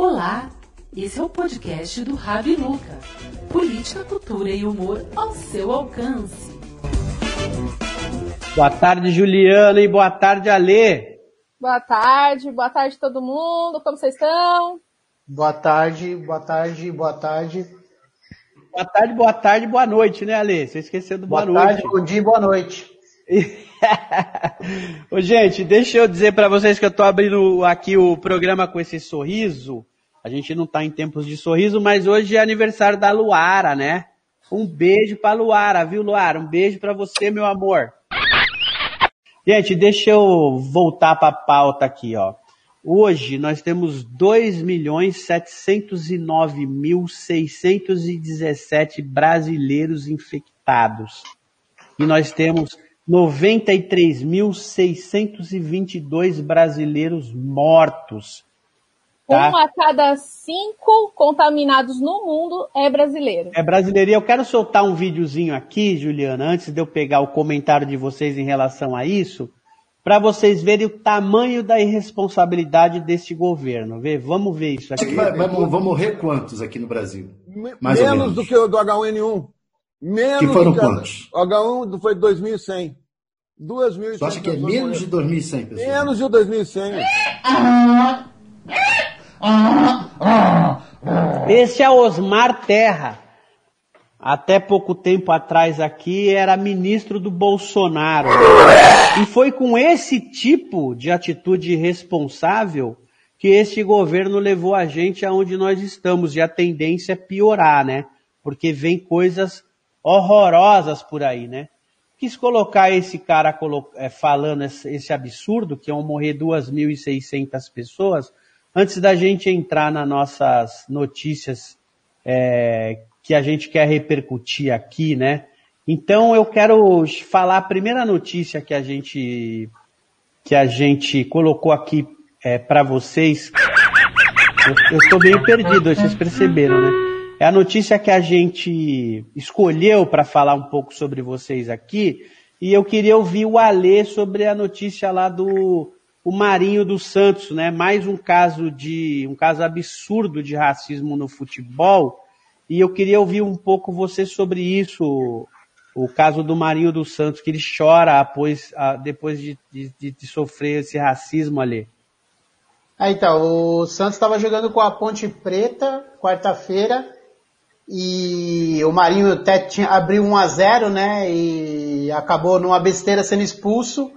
Olá, esse é o podcast do Rabi Luca. Política, cultura e humor ao seu alcance. Boa tarde, Juliana, e boa tarde, Alê. Boa tarde, boa tarde todo mundo, como vocês estão? Boa tarde, boa tarde, boa tarde. Boa tarde, boa tarde, boa noite, né, Alê? Você esqueceu do boa, boa noite. Boa tarde, bom dia e boa noite. Ô, gente, deixa eu dizer para vocês que eu tô abrindo aqui o programa com esse sorriso. A gente não tá em tempos de sorriso, mas hoje é aniversário da Luara, né? Um beijo pra Luara, viu, Luara? Um beijo para você, meu amor. Gente, deixa eu voltar para a pauta aqui, ó. Hoje nós temos 2.709.617 brasileiros infectados. E nós temos 93.622 brasileiros mortos. Tá? Um a cada cinco contaminados no mundo é brasileiro. É brasileiro. E eu quero soltar um videozinho aqui, Juliana, antes de eu pegar o comentário de vocês em relação a isso, para vocês verem o tamanho da irresponsabilidade deste governo. Vê, vamos ver isso aqui. Vai, vai, vão morrer quantos aqui no Brasil? Mais menos, do que o do H1N1. Menos que foram que quantos? O H1 foi 2.100. 2.100. Você acha que é menos de 2.100 pessoas? Menos de 2.100. Esse é Osmar Terra. Até pouco tempo atrás aqui era ministro do Bolsonaro. E foi com esse tipo de atitude irresponsável que este governo levou a gente aonde nós estamos. E a tendência é piorar, né? Porque vem coisas horrorosas por aí, né? Quis colocar esse cara falando esse absurdo, que iam morrer 2.600 pessoas, antes da gente entrar nas nossas notícias é, que a gente quer repercutir aqui, né? Então eu quero falar a primeira notícia que a gente que a gente colocou aqui é, para vocês. Eu estou meio perdido, vocês perceberam, né? É a notícia que a gente escolheu para falar um pouco sobre vocês aqui. E eu queria ouvir o Alê sobre a notícia lá do o Marinho dos Santos, né? Mais um caso de um caso absurdo de racismo no futebol. E eu queria ouvir um pouco você sobre isso, o caso do Marinho dos Santos, que ele chora após, depois de, de, de sofrer esse racismo ali. É, então, o Santos estava jogando com a Ponte Preta, quarta-feira, e o Marinho até tinha, abriu 1 a 0 né? E acabou numa besteira sendo expulso.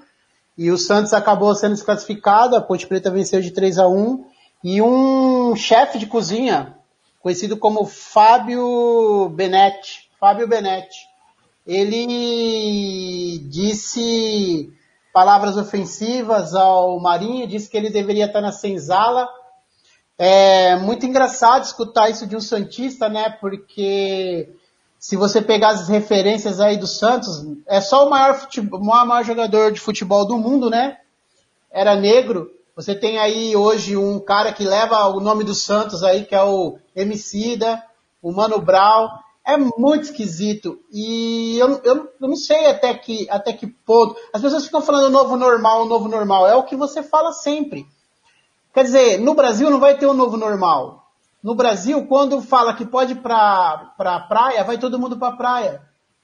E o Santos acabou sendo desclassificado, a Ponte Preta venceu de 3 a 1 e um chefe de cozinha, conhecido como Fábio Benetti, Fábio Benetti, ele disse palavras ofensivas ao Marinho, disse que ele deveria estar na senzala. É muito engraçado escutar isso de um Santista, né? Porque se você pegar as referências aí do Santos, é só o maior, futebol, o maior jogador de futebol do mundo, né? Era negro. Você tem aí hoje um cara que leva o nome do Santos aí, que é o Emicida, o Mano Brown. É muito esquisito. E eu, eu, eu, não sei até que, até que ponto. As pessoas ficam falando novo normal, novo normal. É o que você fala sempre. Quer dizer, no Brasil não vai ter um novo normal. No Brasil, quando fala que pode ir para pra praia, vai todo mundo para praia.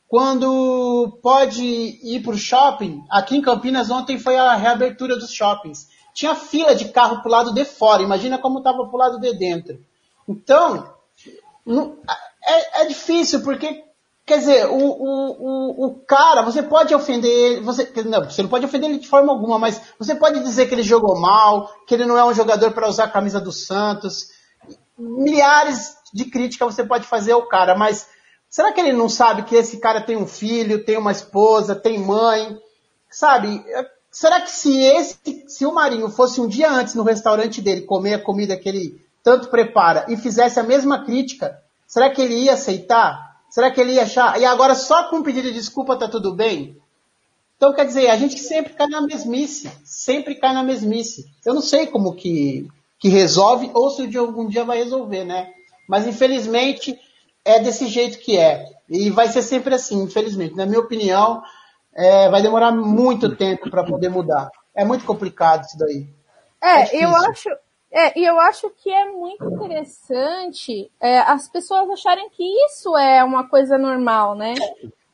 Quando pode ir para o shopping, aqui em Campinas ontem foi a reabertura dos shoppings. Tinha fila de carro para o lado de fora, imagina como estava para o lado de dentro. Então, não, é, é, difícil, porque, quer dizer, o, o, o, o cara, você pode ofender ele, você, não, você não pode ofender ele de forma alguma, mas você pode dizer que ele jogou mal, que ele não é um jogador para usar a camisa do Santos, milhares de críticas você pode fazer ao cara, mas será que ele não sabe que esse cara tem um filho, tem uma esposa, tem mãe? Sabe? Será que se esse, se o Marinho fosse um dia antes no restaurante dele comer a comida que ele tanto prepara e fizesse a mesma crítica, será que ele ia aceitar? Será que ele ia achar? E agora só com um pedido de desculpa tá tudo bem? Então quer dizer, a gente sempre cai na mesmice, sempre cai na mesmice. Eu não sei como que que resolve ou se algum dia vai resolver, né? Mas infelizmente é desse jeito que é. E vai ser sempre assim, infelizmente. Na minha opinião, é, vai demorar muito tempo para poder mudar. É muito complicado isso daí. É, é eu acho, É, e eu acho que é muito interessante é, as pessoas acharem que isso é uma coisa normal, né?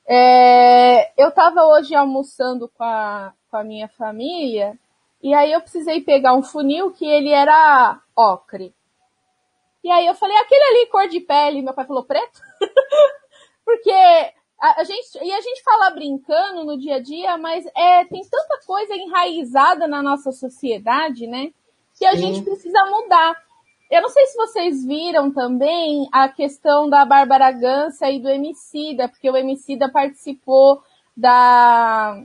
É, eu estava hoje almoçando com a, com a minha família e aí eu precisei pegar um funil que ele era ocre. E aí eu falei, aquele ali cor de pele, meu pai falou preto. Porque a, a, gente, e a gente fala brincando no dia a dia, mas é, tem tanta coisa enraizada na nossa sociedade, né? Que a Sim. gente precisa mudar. Eu não sei se vocês viram também a questão da Bárbara Gança e do Emicida, porque o Emicida participou da,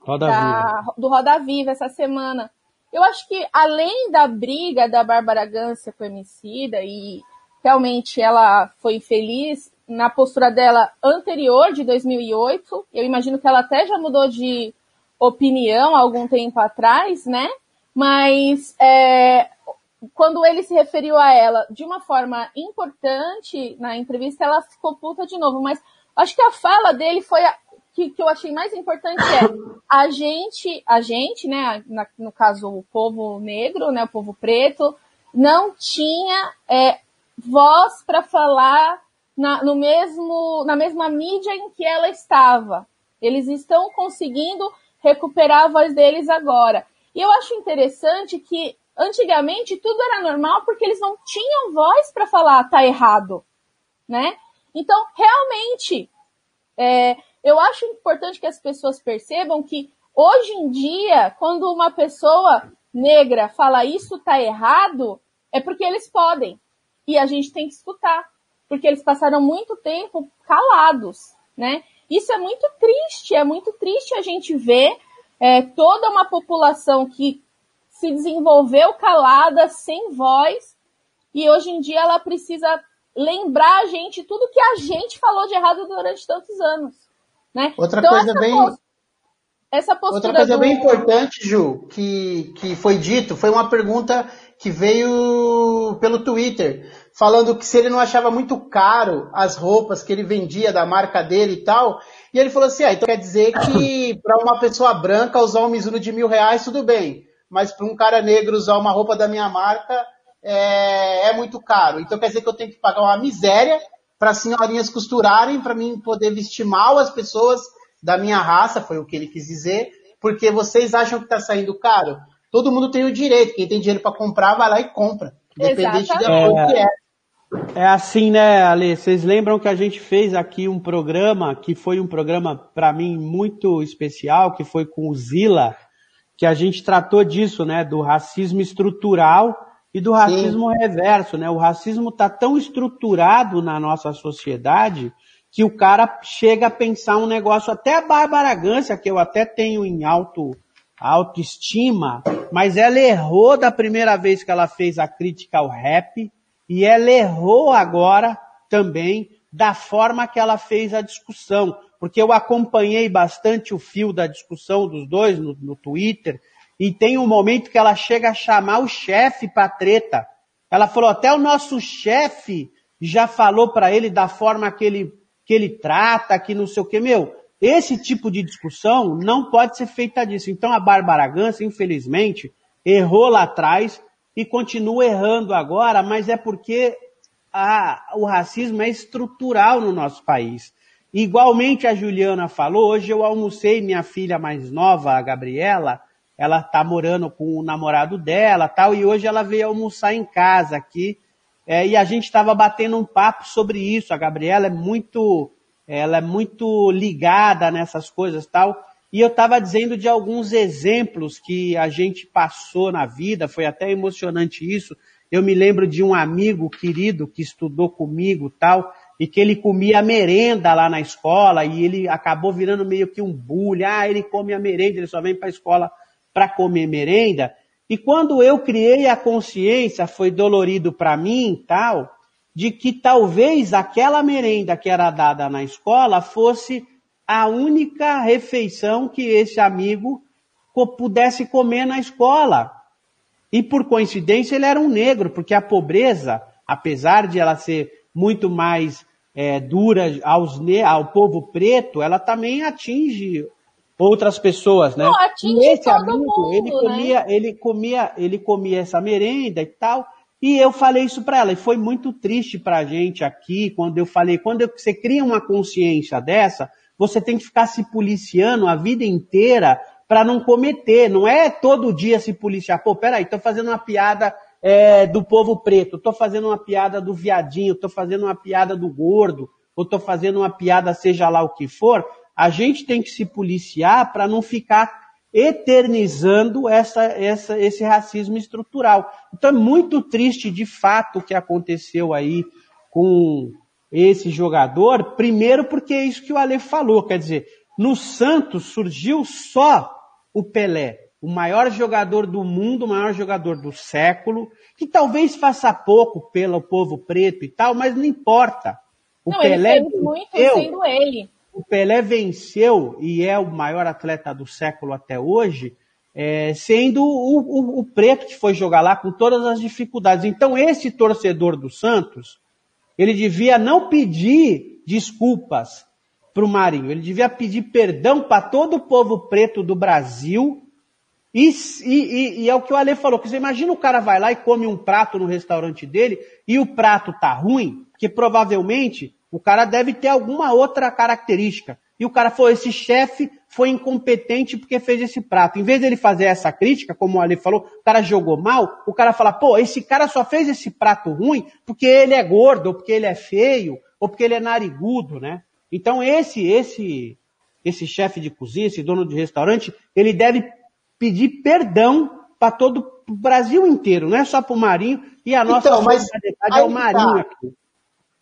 Roda da do Roda Viva essa semana. Eu acho que além da briga da Bárbara Gança com o Emicida, e realmente ela foi infeliz na postura dela anterior, de 2008, eu imagino que ela até já mudou de opinião algum tempo atrás, né? Mas é, quando ele se referiu a ela de uma forma importante na entrevista, ela ficou puta de novo. Mas acho que a fala dele foi a, que, que eu achei mais importante é a gente, a gente, né, na, no caso o povo negro, né, o povo preto, não tinha é, voz para falar na, no mesmo, na mesma mídia em que ela estava. Eles estão conseguindo recuperar a voz deles agora. E eu acho interessante que antigamente tudo era normal porque eles não tinham voz para falar tá errado, né? Então, realmente, é, eu acho importante que as pessoas percebam que hoje em dia, quando uma pessoa negra fala isso tá errado, é porque eles podem. E a gente tem que escutar. Porque eles passaram muito tempo calados, né? Isso é muito triste, é muito triste a gente ver é, toda uma população que se desenvolveu calada, sem voz, e hoje em dia ela precisa lembrar a gente tudo que a gente falou de errado durante tantos anos. Né? Outra então, coisa bem. essa postura Outra coisa do... bem importante, Ju, que, que foi dito, foi uma pergunta que veio pelo Twitter, falando que se ele não achava muito caro as roupas que ele vendia da marca dele e tal. E ele falou assim: ah, então quer dizer que para uma pessoa branca usar um Mizuno de mil reais, tudo bem. Mas para um cara negro usar uma roupa da minha marca é, é muito caro. Então quer dizer que eu tenho que pagar uma miséria para as senhorinhas costurarem, para mim poder vestir mal as pessoas da minha raça, foi o que ele quis dizer, porque vocês acham que está saindo caro. Todo mundo tem o direito, quem tem dinheiro para comprar, vai lá e compra, independente da cor que é. É assim, né, Ale? Vocês lembram que a gente fez aqui um programa que foi um programa para mim muito especial, que foi com o Zila, que a gente tratou disso, né, do racismo estrutural e do racismo Sim. reverso, né? O racismo está tão estruturado na nossa sociedade que o cara chega a pensar um negócio, até a Bárbara Gância, que eu até tenho em alto, autoestima, mas ela errou da primeira vez que ela fez a crítica ao rap, e ela errou agora também da forma que ela fez a discussão, porque eu acompanhei bastante o fio da discussão dos dois no, no Twitter, e tem um momento que ela chega a chamar o chefe para treta. Ela falou, até o nosso chefe já falou para ele da forma que ele, que ele trata, que não sei o que. Meu, esse tipo de discussão não pode ser feita disso. Então a Bárbara Gans, infelizmente, errou lá atrás e continua errando agora, mas é porque a, o racismo é estrutural no nosso país. Igualmente a Juliana falou, hoje eu almocei minha filha mais nova, a Gabriela, ela tá morando com o namorado dela tal, e hoje ela veio almoçar em casa aqui, é, e a gente estava batendo um papo sobre isso. A Gabriela é muito, ela é muito ligada nessas coisas tal, e eu estava dizendo de alguns exemplos que a gente passou na vida, foi até emocionante isso. Eu me lembro de um amigo querido que estudou comigo tal, e que ele comia merenda lá na escola, e ele acabou virando meio que um bullying. Ah, ele come a merenda, ele só vem para a escola para comer merenda. E quando eu criei a consciência, foi dolorido para mim, tal, de que talvez aquela merenda que era dada na escola fosse a única refeição que esse amigo pudesse comer na escola. E por coincidência ele era um negro, porque a pobreza, apesar de ela ser muito mais é, dura aos, ao povo preto, ela também atinge outras pessoas, né? Não, atinge e esse amigo, mundo, ele né? comia, ele comia, ele comia essa merenda e tal. E eu falei isso para ela, e foi muito triste pra gente aqui, quando eu falei, quando você cria uma consciência dessa, você tem que ficar se policiando a vida inteira para não cometer, não é todo dia se policiar. Pô, peraí, tô fazendo uma piada é, do povo preto, tô fazendo uma piada do viadinho, tô fazendo uma piada do gordo, ou tô fazendo uma piada seja lá o que for, a gente tem que se policiar para não ficar eternizando essa, essa, esse racismo estrutural. Então é muito triste de fato o que aconteceu aí com esse jogador, primeiro porque é isso que o Ale falou, quer dizer, no Santos surgiu só o Pelé, o maior jogador do mundo, o maior jogador do século, que talvez faça pouco pelo povo preto e tal, mas não importa. O Não, Pelé ele fez muito venceu, sendo ele. o Pelé venceu e é o maior atleta do século até hoje, é, sendo o, o- o preto que foi jogar lá com todas as dificuldades. Então esse torcedor do Santos, ele devia não pedir desculpas para o Marinho, ele devia pedir perdão para todo o povo preto do Brasil. E, e- e- é o que o Ale falou, que você imagina o cara vai lá e come um prato no restaurante dele e o prato tá ruim, porque provavelmente o cara deve ter alguma outra característica. E o cara falou, esse chefe foi incompetente porque fez esse prato. Em vez dele fazer essa crítica, como o Ale falou, o cara jogou mal, o cara fala, pô, esse cara só fez esse prato ruim porque ele é gordo, ou porque ele é feio, ou porque ele é narigudo, né? Então esse, esse, esse chefe de cozinha, esse dono de restaurante, ele deve pedir perdão para todo o Brasil inteiro, não é só para o Marinho, e a nossa Então, mas solidariedade é o Marinho tá. aqui.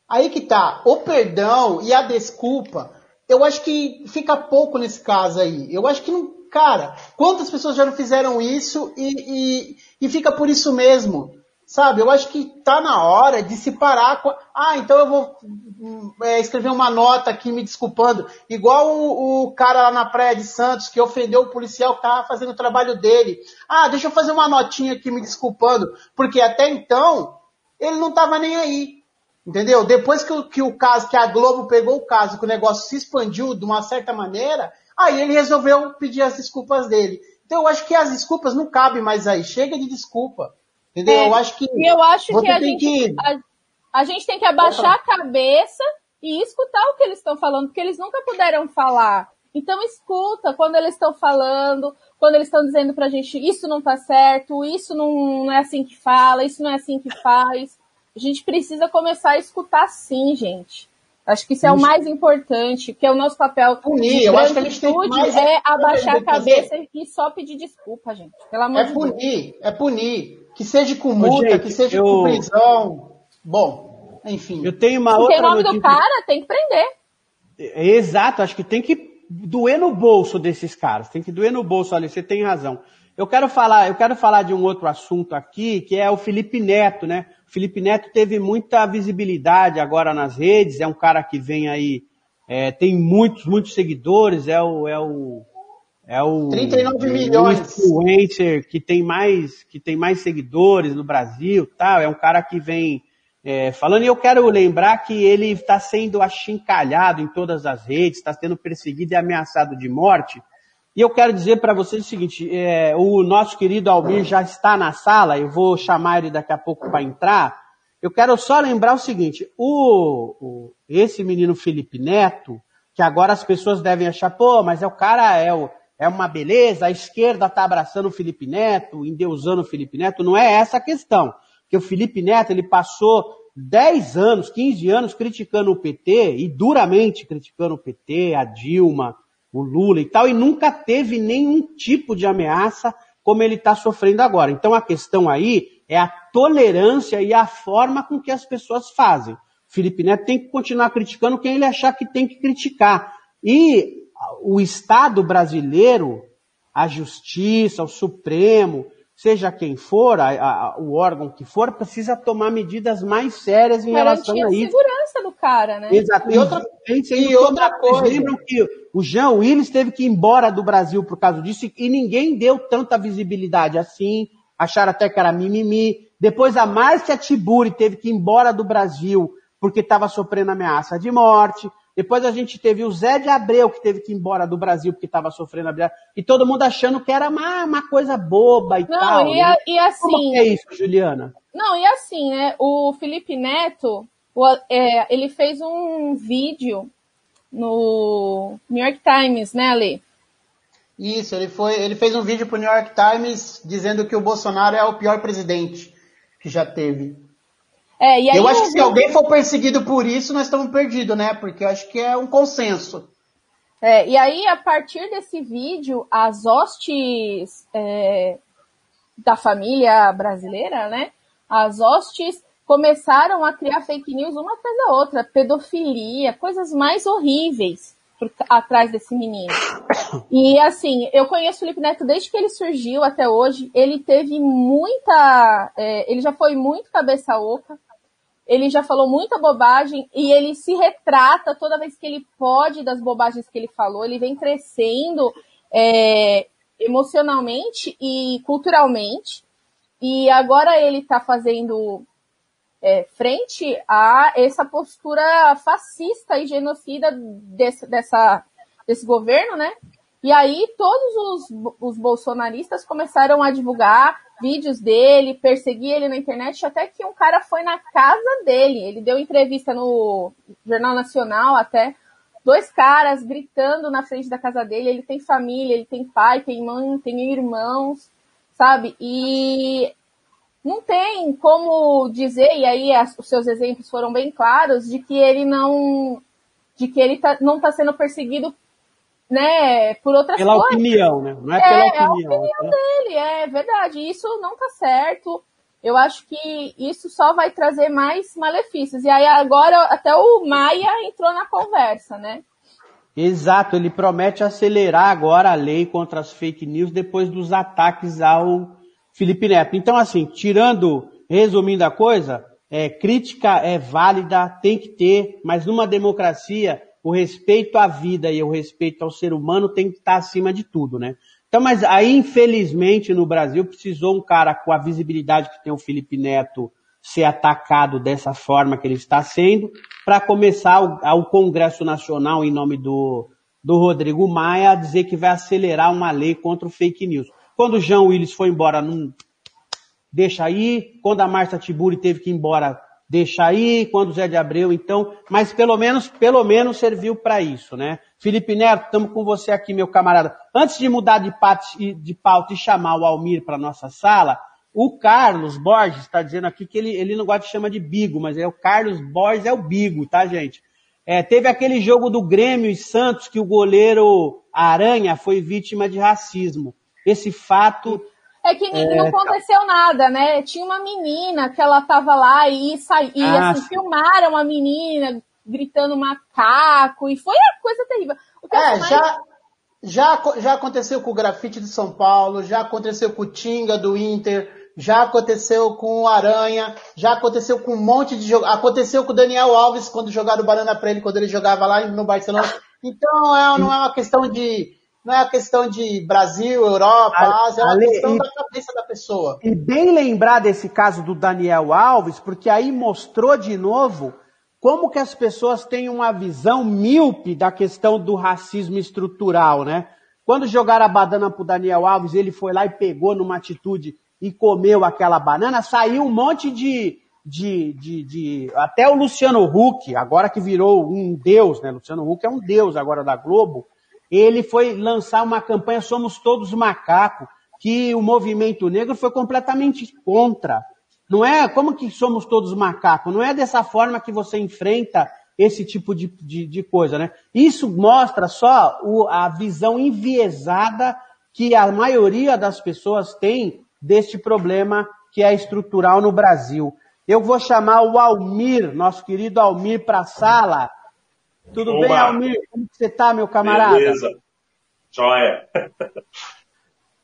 Aí que tá, o perdão e a desculpa, eu acho que fica pouco nesse caso aí. Eu acho que não. Cara, quantas pessoas já não fizeram isso e, e, e fica por isso mesmo? Sabe? Eu acho que tá na hora de se parar com. Ah, então eu vou hum, é, escrever uma nota aqui me desculpando. Igual o, o cara lá na Praia de Santos que ofendeu o policial que tava fazendo o trabalho dele. Ah, deixa eu fazer uma notinha aqui me desculpando. Porque até então ele não tava nem aí. Entendeu? Depois que o, que o caso, que a Globo pegou o caso, que o negócio se expandiu de uma certa maneira, aí ele resolveu pedir as desculpas dele. Então eu acho que as desculpas não cabem mais aí. Chega de desculpa. Entendeu? É, eu acho que. Eu acho que a gente, que- a, a gente tem que abaixar a cabeça e escutar o que eles estão falando, porque eles nunca puderam falar. Então escuta quando eles estão falando, quando eles estão dizendo pra gente isso não tá certo, isso não é assim que fala, isso não é assim que faz. A gente precisa começar a escutar sim, gente. Acho que isso é o mais importante, que é o nosso papel Punir, eu acho que a gente tem que branquitude, mais é abaixar a tem fazer- cabeça e só pedir desculpa, gente. Pelo amor É de Deus. punir, é punir. Que seja com multa, gente, que seja eu- com prisão. Bom, enfim. Eu tenho uma Porque outra o nome do notícia. cara tem que prender. É, Exato, acho que tem que doer no bolso desses caras. Tem que doer no bolso ali, você tem razão. Eu quero falar, eu quero falar de um outro assunto aqui, que é o Felipe Neto, né? Felipe Neto teve muita visibilidade agora nas redes, é um cara que vem aí, é, tem muitos, muitos seguidores, é o, é o, é o 39 o milhões. influencer que tem mais, que tem mais seguidores no Brasil, tal. É um cara que vem é, falando. E eu quero lembrar que ele está sendo achincalhado em todas as redes, está sendo perseguido e ameaçado de morte. E eu quero dizer para vocês o seguinte: é, o nosso querido Almir já está na sala. Eu vou chamar ele daqui a pouco para entrar. Eu quero só lembrar o seguinte: o, o- esse menino Felipe Neto, que agora as pessoas devem achar, pô, mas é o cara é, o, é uma beleza, a esquerda está abraçando o Felipe Neto, endeusando o Felipe Neto. Não é essa a questão. Porque o Felipe Neto ele passou 10 anos, 15 anos criticando o PT e duramente criticando o PT, a Dilma, o Lula e tal, e nunca teve nenhum tipo de ameaça como ele está sofrendo agora. Então a questão aí é a tolerância e a forma com que as pessoas fazem. O Felipe Neto tem que continuar criticando quem ele achar que tem que criticar. E o Estado brasileiro, a Justiça, o Supremo, seja quem for, a- a- o órgão que for, precisa tomar medidas mais sérias em relação Garantir a a isso. Cara, né? Exato. E outra- Gente, e outra coisa. lembram que o Jean Willis teve que ir embora do Brasil por causa disso e- ninguém deu tanta visibilidade assim. Acharam até que era mimimi. Depois a Márcia Tiburi teve que ir embora do Brasil porque estava sofrendo ameaça de morte. Depois a gente teve o Zé de Abreu, que teve que ir embora do Brasil porque estava sofrendo a e todo mundo achando que era uma, uma coisa boba e não, tal. E, né? e assim. Como é isso, Juliana? Não, e assim, né? O Felipe Neto, o, é, ele fez um vídeo no New York Times, né, Ale? Isso, ele, foi, ele fez um vídeo para o New York Times dizendo que o Bolsonaro é o pior presidente que já teve. É, eu acho que se alguém for perseguido por isso, nós estamos perdidos, né? Porque eu acho que é um consenso. É, e aí, a partir desse vídeo, as hostes é, da família brasileira, né? As hostes começaram a criar fake news uma atrás da outra, pedofilia, coisas mais horríveis por, atrás desse menino. E assim, eu conheço o Felipe Neto desde que ele surgiu até hoje. Ele teve muita. É, ele já foi muito cabeça oca. Ele já falou muita bobagem e ele se retrata toda vez que ele pode das bobagens que ele falou. Ele vem crescendo é, emocionalmente e culturalmente. E agora ele está fazendo é, frente a essa postura fascista e genocida desse, dessa, desse governo, né? E aí todos os, os bolsonaristas começaram a divulgar vídeos dele, perseguir ele na internet, até que um cara foi na casa dele. Ele deu entrevista no Jornal Nacional até, dois caras gritando na frente da casa dele. Ele tem família, ele tem pai, tem mãe, tem irmãos, sabe? E não tem como dizer, e aí as, os seus exemplos foram bem claros, de que ele não de que ele tá, não está sendo perseguido né, por outras pela coisas. opinião, né? Não é, é pela opinião. É a opinião. opinião dele, é verdade. Isso não tá certo. Eu acho que isso só vai trazer mais malefícios. E aí agora até o Maia entrou na conversa, né? Exato, ele promete acelerar agora a lei contra as fake news depois dos ataques ao Felipe Neto. Então, assim, tirando, resumindo a coisa, é, crítica é válida, tem que ter, mas numa democracia, o respeito à vida e o respeito ao ser humano tem que estar acima de tudo, né? Então, mas aí, infelizmente, no Brasil, precisou um cara com a visibilidade que tem o Felipe Neto ser atacado dessa forma que ele está sendo, para começar o, Congresso Nacional, em nome do, do Rodrigo Maia, a dizer que vai acelerar uma lei contra o fake news. Quando o Jean Willis foi embora, não deixa aí. Quando a Marta Tiburi teve que ir embora, deixa aí. Quando o Zé de Abreu, então, mas pelo menos, pelo menos serviu para isso, né? Felipe Neto, estamos com você aqui, meu camarada. Antes de mudar de, de pauta e chamar o Almir para nossa sala, o Carlos Borges está dizendo aqui que ele, ele não gosta de chamar de Bigo, mas é o Carlos Borges é o Bigo, tá, gente? É, teve aquele jogo do Grêmio e Santos que o goleiro Aranha foi vítima de racismo esse fato. É que é, não aconteceu nada, né? Tinha uma menina que ela tava lá e, saía, e ah, assim, filmaram a menina gritando macaco, e foi a coisa terrível. é, mais... já, já, já aconteceu com o grafite de São Paulo, já aconteceu com o Tinga do Inter, já aconteceu com o Aranha, já aconteceu com um monte de jogo. Aconteceu com o Daniel Alves quando jogaram banana para ele quando ele jogava lá no Barcelona. Então é, não é uma questão de não é a questão de Brasil, Europa, Ásia, é uma questão e, da cabeça da pessoa. E bem lembrar desse caso do Daniel Alves, porque aí mostrou de novo como que as pessoas têm uma visão míope da questão do racismo estrutural, né? Quando jogaram a banana pro Daniel Alves, ele foi lá e pegou numa atitude e comeu aquela banana, saiu um monte de, de, de, de, até o Luciano Huck, agora que virou um deus, né? Luciano Huck é um deus agora da Globo, ele foi lançar uma campanha Somos Todos Macaco, que o movimento negro foi completamente contra. Não é como que somos todos macaco, não é dessa forma que você enfrenta esse tipo de, de, de coisa, né? Isso mostra só o, a visão enviesada que a maioria das pessoas tem deste problema que é estrutural no Brasil. Eu vou chamar o Almir, nosso querido Almir, para a sala tudo Oba. bem, Almir? Como você tá, meu camarada? Beleza. Joia.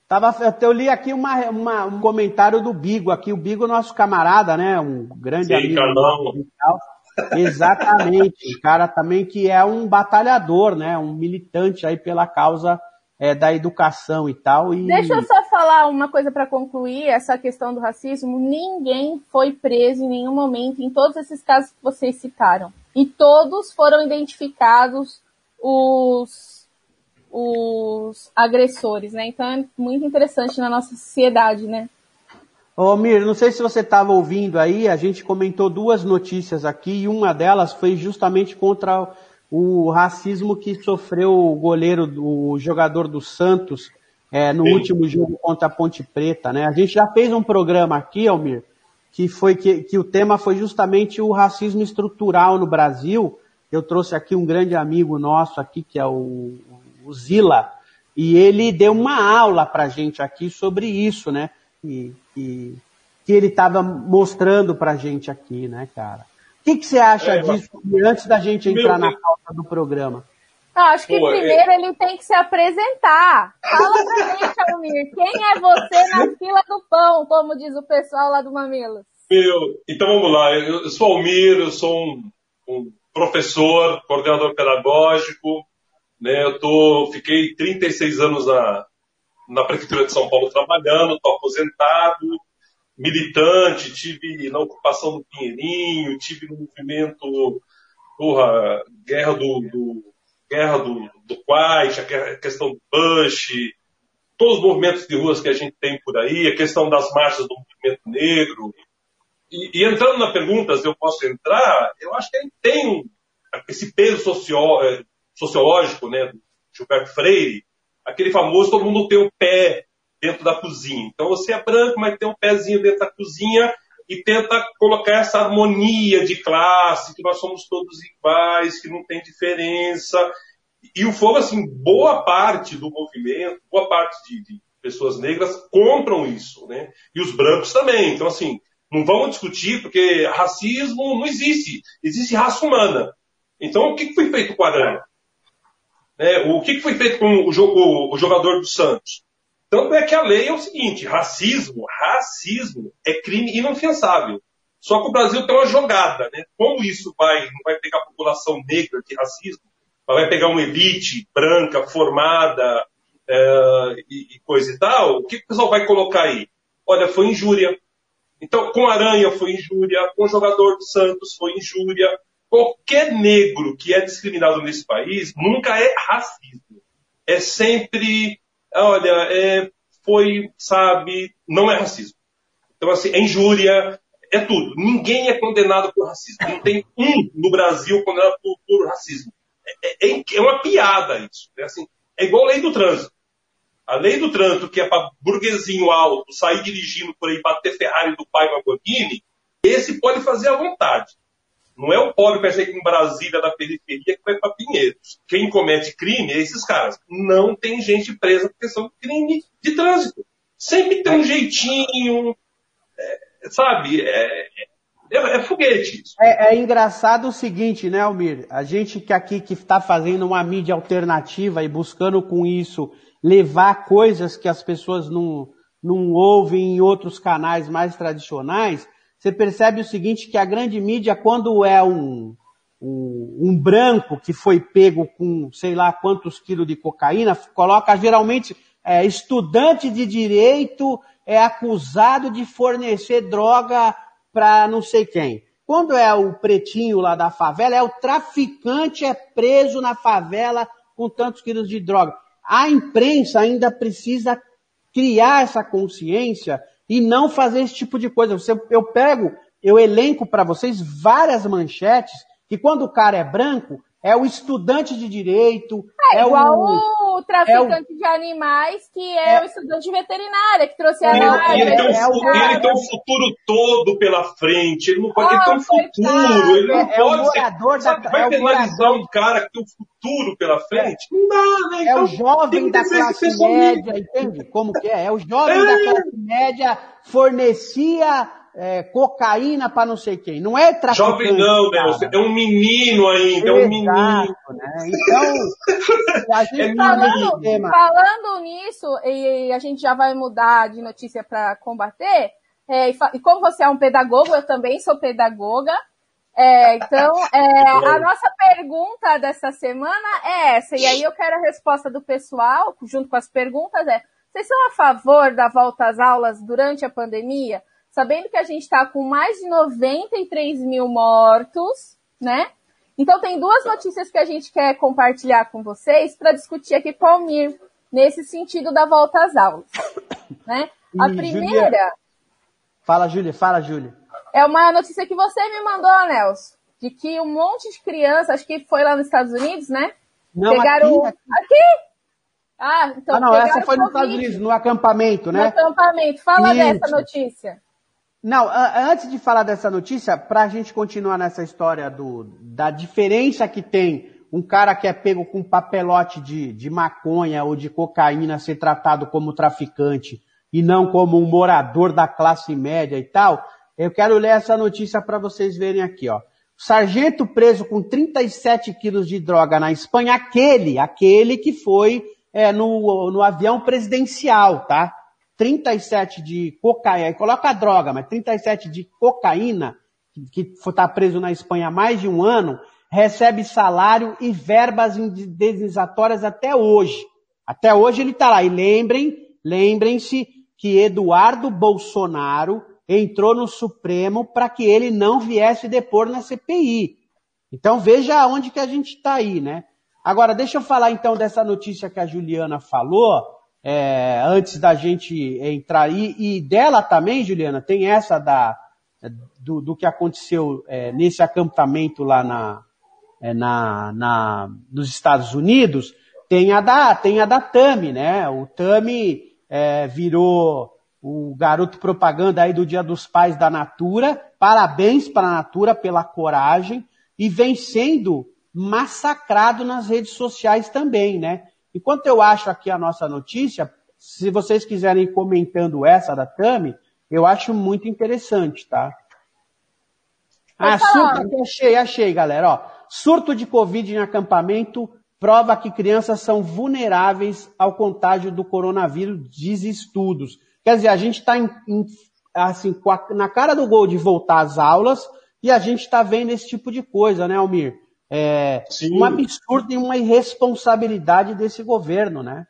Tava, eu li aqui uma, uma, um comentário do Bigo, aqui o Bigo, nosso camarada, né? Um grande Sim, amigo. Exatamente. um cara também que é um batalhador, né? Um militante aí pela causa é, da educação e tal. E... Deixa eu só falar uma coisa para concluir essa questão do racismo. Ninguém foi preso em nenhum momento em todos esses casos que vocês citaram. E todos foram identificados os, os agressores, né? Então é muito interessante na nossa sociedade, né? Ô Mir, não sei se você estava ouvindo aí, a gente comentou duas notícias aqui e uma delas foi justamente contra o racismo que sofreu o goleiro, o jogador do Santos, é, no Sim. último jogo contra a Ponte Preta, né? A gente já fez um programa aqui, Almir, que foi que, que o tema foi justamente o racismo estrutural no Brasil. Eu trouxe aqui um grande amigo nosso aqui, que é o, o Zila, e ele deu uma aula pra gente aqui sobre isso, né? E, e que ele estava mostrando pra gente aqui, né, cara? O que, que você acha é, disso antes da gente entrar Meu... na pauta do programa? Não, acho que Pô, primeiro é... ele tem que se apresentar. Fala pra gente, Almir, quem é você na fila do pão, como diz o pessoal lá do Mamilos? Então vamos lá, eu sou Almir, eu sou um, um professor, coordenador pedagógico, né, eu tô, fiquei 36 anos na, na Prefeitura de São Paulo trabalhando, estou aposentado, militante, tive na ocupação do Pinheirinho, tive no movimento, porra, guerra do, do guerra do, do Kuwait, a questão do Bush, todos os movimentos de ruas que a gente tem por aí, a questão das marchas do movimento negro. E, e entrando na pergunta se eu posso entrar, eu acho que gente tem esse peso socio, é, sociológico, né, do Gilberto Freire, aquele famoso todo mundo tem o pé dentro da cozinha. Então você é branco, mas tem um pezinho dentro da cozinha e tenta colocar essa harmonia de classe, que nós somos todos iguais, que não tem diferença. E o fogo, assim, boa parte do movimento, boa parte de, de pessoas negras compram isso, né? E os brancos também. Então, assim, não vamos discutir, porque racismo não existe. Existe raça humana. Então, o que foi feito com a aranha? É, o que foi feito com o, o, o jogador do Santos? Tanto é que a lei é o seguinte: racismo, racismo é crime inafiançável. Só que o Brasil tem uma jogada, né? Como isso vai, não vai pegar a população negra de racismo, mas vai pegar uma elite branca, formada é, e, e, coisa e tal, o que o pessoal vai colocar aí? Olha, foi injúria. Então, com Aranha foi injúria, com o jogador do Santos foi injúria. Qualquer negro que é discriminado nesse país nunca é racismo. É sempre olha, é, foi, sabe, não é racismo. Então, assim, é injúria, é tudo. Ninguém é condenado por racismo. Não tem um no Brasil condenado por, por racismo. É, é, é, uma piada isso. É, assim, é igual a lei do trânsito. A lei do trânsito, que é para burguesinho alto sair dirigindo por aí, bater Ferrari do pai Lamborghini, esse pode fazer à vontade. Não é o pobre que em Brasília, da periferia, que vai para Pinheiros. Quem comete crime é esses caras. Não tem gente presa por questão de crime de trânsito. Sempre tem um jeitinho, é, sabe? É, é, é, foguete isso. É, é, engraçado o seguinte, né, Almir? A gente que aqui que está fazendo uma mídia alternativa e buscando com isso levar coisas que as pessoas não, não ouvem em outros canais mais tradicionais, você percebe o seguinte, que a grande mídia, quando é um, um, um, branco que foi pego com sei lá quantos quilos de cocaína, coloca geralmente é, estudante de direito é acusado de fornecer droga para não sei quem. Quando é o pretinho lá da favela, é o traficante é preso na favela com tantos quilos de droga. A imprensa ainda precisa criar essa consciência e não fazer esse tipo de coisa. Você, eu pego, eu elenco para vocês várias manchetes que quando o cara é branco, é o estudante de direito. É, é igual o, o traficante é o, de animais, que é, é, o estudante de veterinária, que trouxe a ele, ele, tem um, é ele tem um futuro todo pela frente, ele não pode oh, ter um futuro, ele não é, pode ser. Sabe, vai penalizar um cara que tem um futuro pela frente? Não dá, né? Então, é o jovem da classe média, entende? Como que é? É o jovem da classe média fornecia é, cocaína para não sei quem. Não é traficante. Jovem não, né? É um menino ainda, Exato, é um menino. Né? Então, a gente é falando, falando nisso, e a gente já vai mudar de notícia para combater, é, e, como você é um pedagogo, eu também sou pedagoga. É, então, é, a nossa pergunta dessa semana é essa, e aí eu quero a resposta do pessoal, junto com as perguntas, é, vocês são a favor da volta às aulas durante a pandemia? Sabendo que a gente está com mais de 93 mil mortos, né? Então tem duas notícias que a gente quer compartilhar com vocês para discutir aqui com o Almir, nesse sentido da volta às aulas. Né? A primeira Julia- Fala, Júlia, fala, Júlia. é uma notícia que você me mandou, Nelson, de que um monte de crianças, acho que foi lá nos Estados Unidos, né? Não, pegaram. aqui, Aqui? Ah, então. ah, não, essa foi nos Estados Unidos, no acampamento, No né? acampamento. Fala Isso. dessa notícia. Não, antes de falar dessa notícia, para a gente continuar nessa história do, da diferença que tem um cara que é pego com papelote de, de maconha ou de cocaína ser tratado como traficante e não como um morador da classe média e tal, eu quero ler essa notícia para vocês verem aqui, ó. Sargento preso com 37 quilos de droga na Espanha, aquele, aquele que foi é, no, no avião presidencial, tá? 37 de cocaína, aí coloca a droga, mas 37 de cocaína, que está preso na Espanha há mais de um ano, recebe salário e verbas indenizatórias até hoje. Até hoje ele está lá. E lembrem, lembrem-se que Eduardo Bolsonaro entrou no Supremo para que ele não viesse depor na CPI. Então veja onde que a gente está aí, né? Agora, deixa eu falar então dessa notícia que a Juliana falou, é, antes da gente entrar aí, e dela também, Juliana, tem essa da, do, do que aconteceu é, nesse acampamento lá na, é, na, na, nos Estados Unidos, tem a da, tem a da Tami, né? O Tami é, virou o garoto propaganda aí do Dia dos Pais da Natura. Parabéns para a Natura pela coragem e vem sendo massacrado nas redes sociais também, né? Enquanto eu acho aqui a nossa notícia, se vocês quiserem ir comentando essa da Tami, eu acho muito interessante, tá? Ah, surto, achei, achei, galera, ó. Surto de Covid em acampamento prova que crianças são vulneráveis ao contágio do coronavírus, diz estudos. Quer dizer, a gente está assim, a- na cara do gol de voltar às aulas e a gente está vendo esse tipo de coisa, né, Almir? É, Sim. um absurdo e uma irresponsabilidade desse governo, né?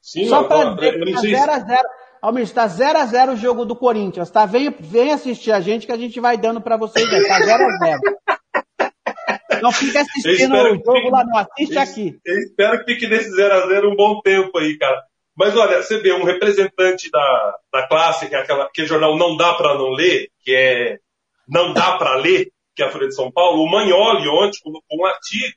Sim, Só para dizer que tá se- 0x0. Almir, está 0x0 o jogo do Corinthians, tá? Vem, vem assistir a gente que a gente vai dando para vocês aí. Tá 0x0. Não fica assistindo o jogo fique- lá, não. Assiste Eu- aqui. Eu espero que fique nesse 0x0 um bom tempo aí, cara. Mas olha, você vê um representante da, da classe, que é aquela, que jornal não dá para não ler, que é Não Dá para Ler, que é a Folha de São Paulo, o Magnoli ontem colocou um artigo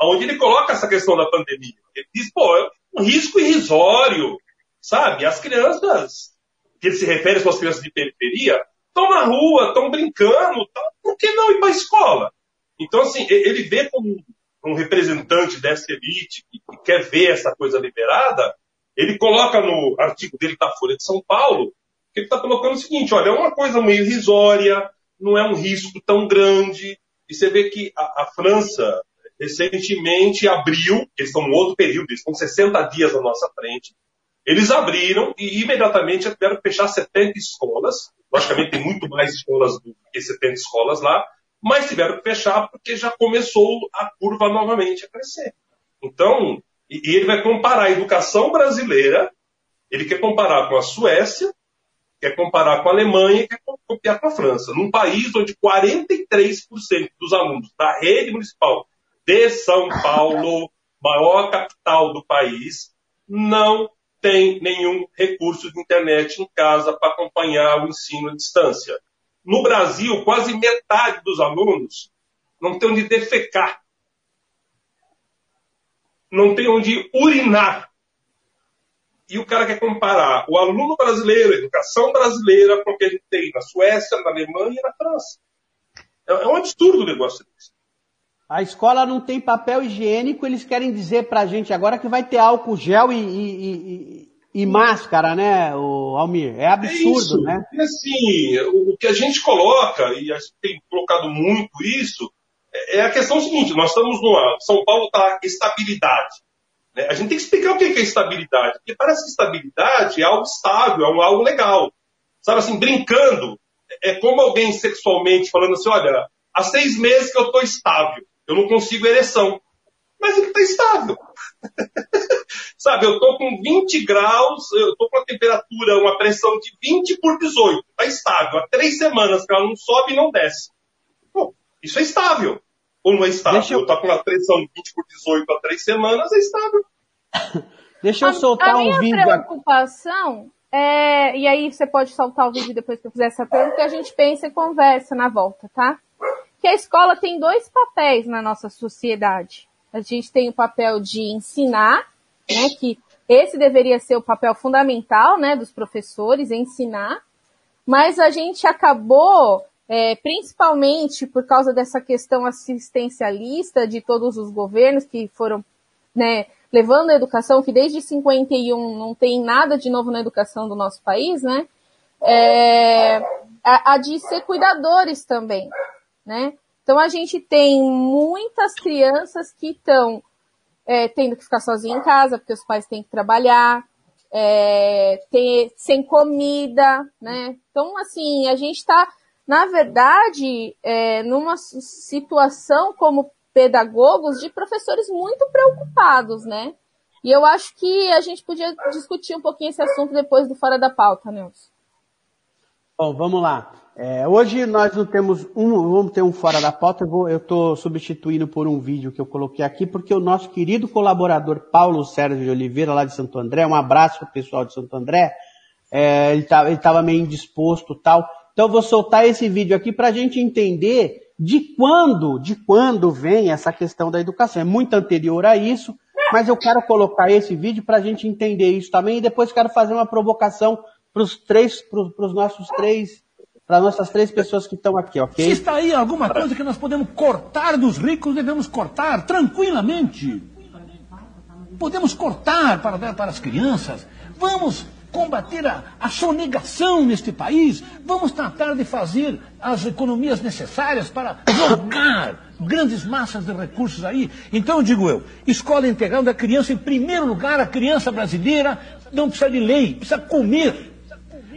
onde ele coloca essa questão da pandemia. Ele diz, pô, é um risco irrisório, sabe? As crianças, que ele se refere às crianças de periferia, estão na rua, estão brincando, tão- por que não ir para a escola? Então, assim, ele vê como um representante dessa elite que, que quer ver essa coisa liberada, ele coloca no artigo dele da Folha de São Paulo, que ele está colocando o seguinte, olha, é uma coisa meio irrisória, não é um risco tão grande, e você vê que a, a França recentemente abriu, eles estão num outro período, eles estão 60 dias à nossa frente, eles abriram e imediatamente tiveram que fechar 70 escolas. Logicamente tem muito mais escolas do que 70 escolas lá, mas tiveram que fechar porque já começou a curva novamente a crescer. Então, e ele vai comparar a educação brasileira, ele quer comparar com a Suécia, quer comparar com a Alemanha e quer copiar com a França. Num país onde 43% dos alunos da rede municipal de São Paulo, maior capital do país, não tem nenhum recurso de internet em casa para acompanhar o ensino à distância. No Brasil, quase metade dos alunos não tem onde defecar, não tem onde urinar. E o cara quer comparar o aluno brasileiro, a educação brasileira, com o que a gente tem na Suécia, na Alemanha e na França. É, é um absurdo o negócio desse. A escola não tem papel higiênico, eles querem dizer pra gente agora que vai ter álcool gel e, e- e- e máscara, né, o Almir? É É absurdo, isso. né? E assim, o, o que a gente coloca, e a gente tem colocado muito isso, é, é a questão seguinte, nós estamos numa. São Paulo está estabilidade. Né? A gente tem que explicar o que é estabilidade. Porque parece que estabilidade é algo estável, é algo legal. Sabe assim, brincando. É como alguém sexualmente falando assim, olha, há seis meses que eu estou estável. Eu não consigo ereção. Mas ele está estável. Sabe, eu tô com 20 graus, eu tô com a temperatura, uma pressão de 20 por 18. Tá estável. Há três semanas que ela não sobe e não desce. Pô, isso é estável. Ou não é estável? Deixa eu... eu tô com uma pressão 20 por 18 há três semanas, é estável. Deixa eu soltar a, a um vídeo. A minha preocupação é, e aí você pode soltar o vídeo depois que eu fizer essa pergunta, que a gente pensa e conversa na volta, tá? Que a escola tem dois papéis na nossa sociedade. A gente tem o papel de ensinar, né, que esse deveria ser o papel fundamental, né, dos professores, ensinar, mas a gente acabou, é, principalmente por causa dessa questão assistencialista de todos os governos que foram, né, levando a educação, que desde 51 não tem nada de novo na educação do nosso país, né? É, a, a de ser cuidadores também, né? Então a gente tem muitas crianças que estão é, tendo que ficar sozinhas em casa, porque os pais têm que trabalhar, é, ter, sem comida, né? Então, assim, a gente está, na verdade, é, numa situação como pedagogos de professores muito preocupados, né? E eu acho que a gente podia discutir um pouquinho esse assunto depois do Fora da Pauta, Nelson. Bom, vamos lá. É, hoje nós não temos um, vamos ter um fora da pauta. Eu estou substituindo por um vídeo que eu coloquei aqui, porque o nosso querido colaborador Paulo Sérgio de Oliveira, lá de Santo André, um abraço para o pessoal de Santo André. É, ele estava meio indisposto tal. Então eu vou soltar esse vídeo aqui para a gente entender de quando, de quando vem essa questão da educação. É muito anterior a isso, mas eu quero colocar esse vídeo para a gente entender isso também e depois quero fazer uma provocação para os três, para os nossos três, para nossas três pessoas que estão aqui, ok? Se está aí alguma coisa que nós podemos cortar dos ricos, devemos cortar tranquilamente. Podemos cortar para dar para as crianças. Vamos combater a, a sonegação neste país, vamos tratar de fazer as economias necessárias para jogar grandes massas de recursos aí. Então, digo eu, escola integral da criança, em primeiro lugar, a criança brasileira não precisa de lei, precisa comer.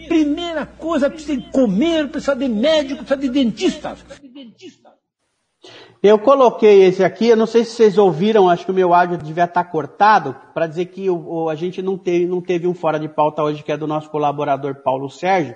Primeira coisa, precisa de comer, precisa de médico, precisa de dentistas. Eu coloquei esse aqui, eu não sei se vocês ouviram, acho que o meu áudio devia estar cortado, para dizer que o, o, a gente não teve, não teve um fora de pauta hoje, que é do nosso colaborador Paulo Sérgio.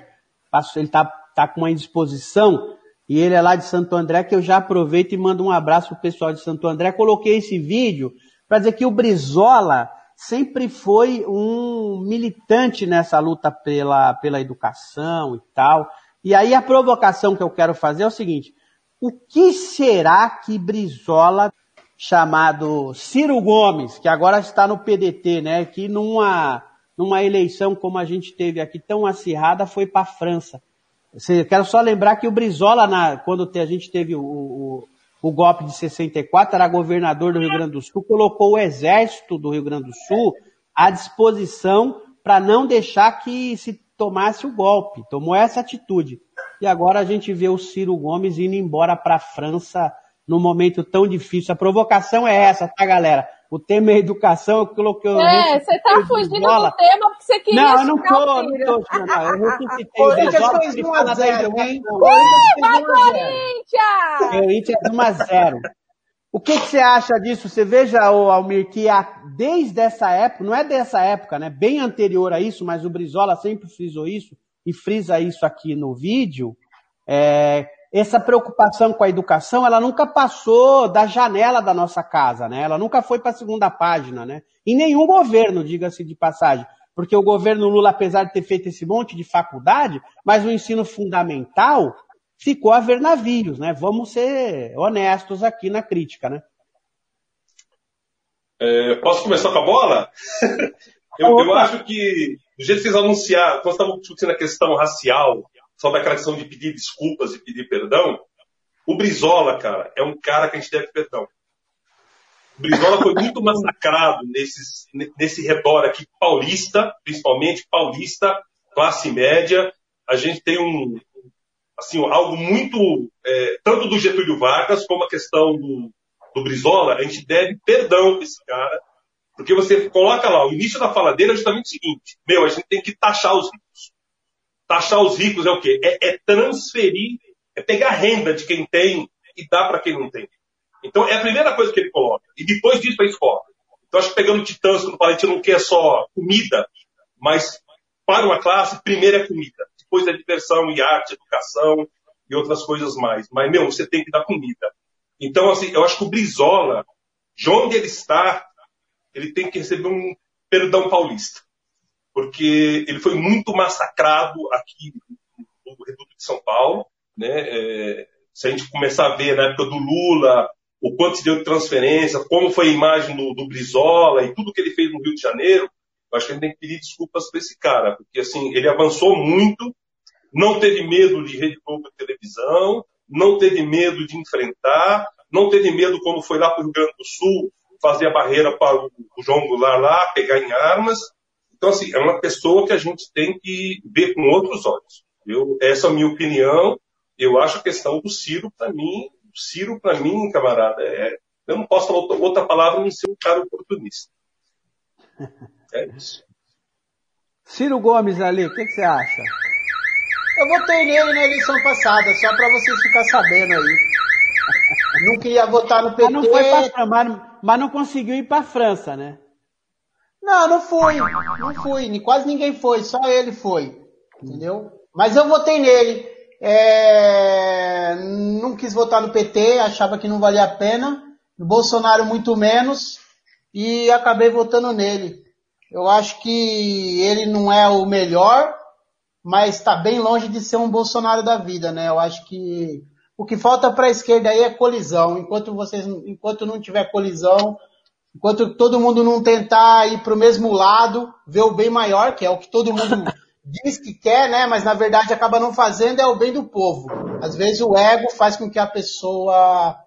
Ele está tá com uma indisposição, e ele é lá de Santo André, que eu já aproveito e mando um abraço pro pessoal de Santo André. Coloquei esse vídeo para dizer que o Brizola sempre foi um militante nessa luta pela, pela educação e tal. E aí a provocação que eu quero fazer é o seguinte, o que será que Brizola, chamado Ciro Gomes, que agora está no PDT, né, que numa, numa eleição como a gente teve aqui tão acirrada, foi para a França. Eu quero só lembrar que o Brizola, na, quando a gente teve o, o, o golpe de 64, era governador do Rio Grande do Sul, colocou o exército do Rio Grande do Sul à disposição para não deixar que se tomasse o golpe. Tomou essa atitude. E agora a gente vê o Ciro Gomes indo embora para a França num momento tão difícil. A provocação é essa, tá, galera? O tema é educação, eu coloquei... É, você tá fugindo do tema porque você queria Não, eu não tô, não tô, não, eu ressuscitei Brizola fez 1 a 0, hein? Vai, Corinthians! Corinthians 1 a 0. O que, que, você acha disso? Você veja, Almir, que desde essa época, não é dessa época, né? Bem anterior a isso, mas o Brizola sempre frisou isso, e frisa isso aqui no vídeo, é, essa preocupação com a educação, ela nunca passou da janela da nossa casa, né? Ela nunca foi para a segunda página, né? Em nenhum governo, diga-se de passagem. Porque o governo Lula, apesar de ter feito esse monte de faculdade, mas o ensino fundamental ficou a ver navios, né? Vamos ser honestos aqui na crítica, né? É, posso começar com a bola? eu, eu acho que do jeito que vocês anunciaram, quando estavam discutindo a questão racial, só daquela questão de pedir desculpas e pedir perdão, o Brizola, cara, é um cara que a gente deve perdão. O Brizola foi muito massacrado nesses, nesse redor aqui paulista, principalmente paulista, classe média. A gente tem um, assim, algo muito, é, tanto do Getúlio Vargas como a questão do, do Brizola, a gente deve perdão a esse cara, porque você coloca lá, o início da fala dele é justamente o seguinte: meu, a gente tem que taxar os ricos. Taxar os ricos é o quê? É, é transferir, é pegar renda de quem tem e dar para quem não tem. Então é a primeira coisa que ele coloca. E depois disso a escola. Então acho que pegando Titãs, quando a gente não quer só comida, mas para uma classe, primeiro é comida. Depois é diversão e arte, educação e outras coisas mais. Mas, meu, você tem que dar comida. Então, assim, eu acho que o Brizola, de onde ele está, ele tem que receber um perdão paulista. Porque ele foi muito massacrado aqui no Reduto de São Paulo. Né? É, se a gente começar a ver na época do Lula, o quanto se deu de transferência, como foi a imagem do, do Brizola e tudo que ele fez no Rio de Janeiro, eu acho que a gente tem que pedir desculpas para esse cara, porque assim, ele avançou muito, não teve medo de Rede Globo de televisão, não teve medo de enfrentar, não teve medo quando foi lá para o Rio Grande do Sul fazer a barreira para o, João Goulart lá, pegar em armas. Então, assim, é uma pessoa que a gente tem que ver com outros olhos. Eu, essa é a minha opinião. Eu acho a questão do Ciro, para mim, Ciro, para mim, camarada, é, eu não posso falar outra palavra não ser um cara oportunista. É isso. Ciro Gomes ali, o que, que, você acha? Eu votei nele na eleição passada, só para vocês ficarem sabendo aí. Não queria votar no PT. Mas não, foi pra, mas, mas não conseguiu ir para França, né? Não, não fui. Não fui. Quase ninguém foi, só ele foi. Entendeu? Mas eu votei nele. É... Não quis votar no PT, achava que não valia a pena. No Bolsonaro, muito menos. E acabei votando nele. Eu acho que ele não é o melhor, mas está bem longe de ser um Bolsonaro da vida, né? Eu acho que o que falta para a esquerda aí é colisão. Enquanto vocês, enquanto não tiver colisão, enquanto todo mundo não tentar ir para o mesmo lado, ver o bem maior, que é o que todo mundo diz que quer, né? Mas na verdade acaba não fazendo é o bem do povo. Às vezes o ego faz com que a pessoa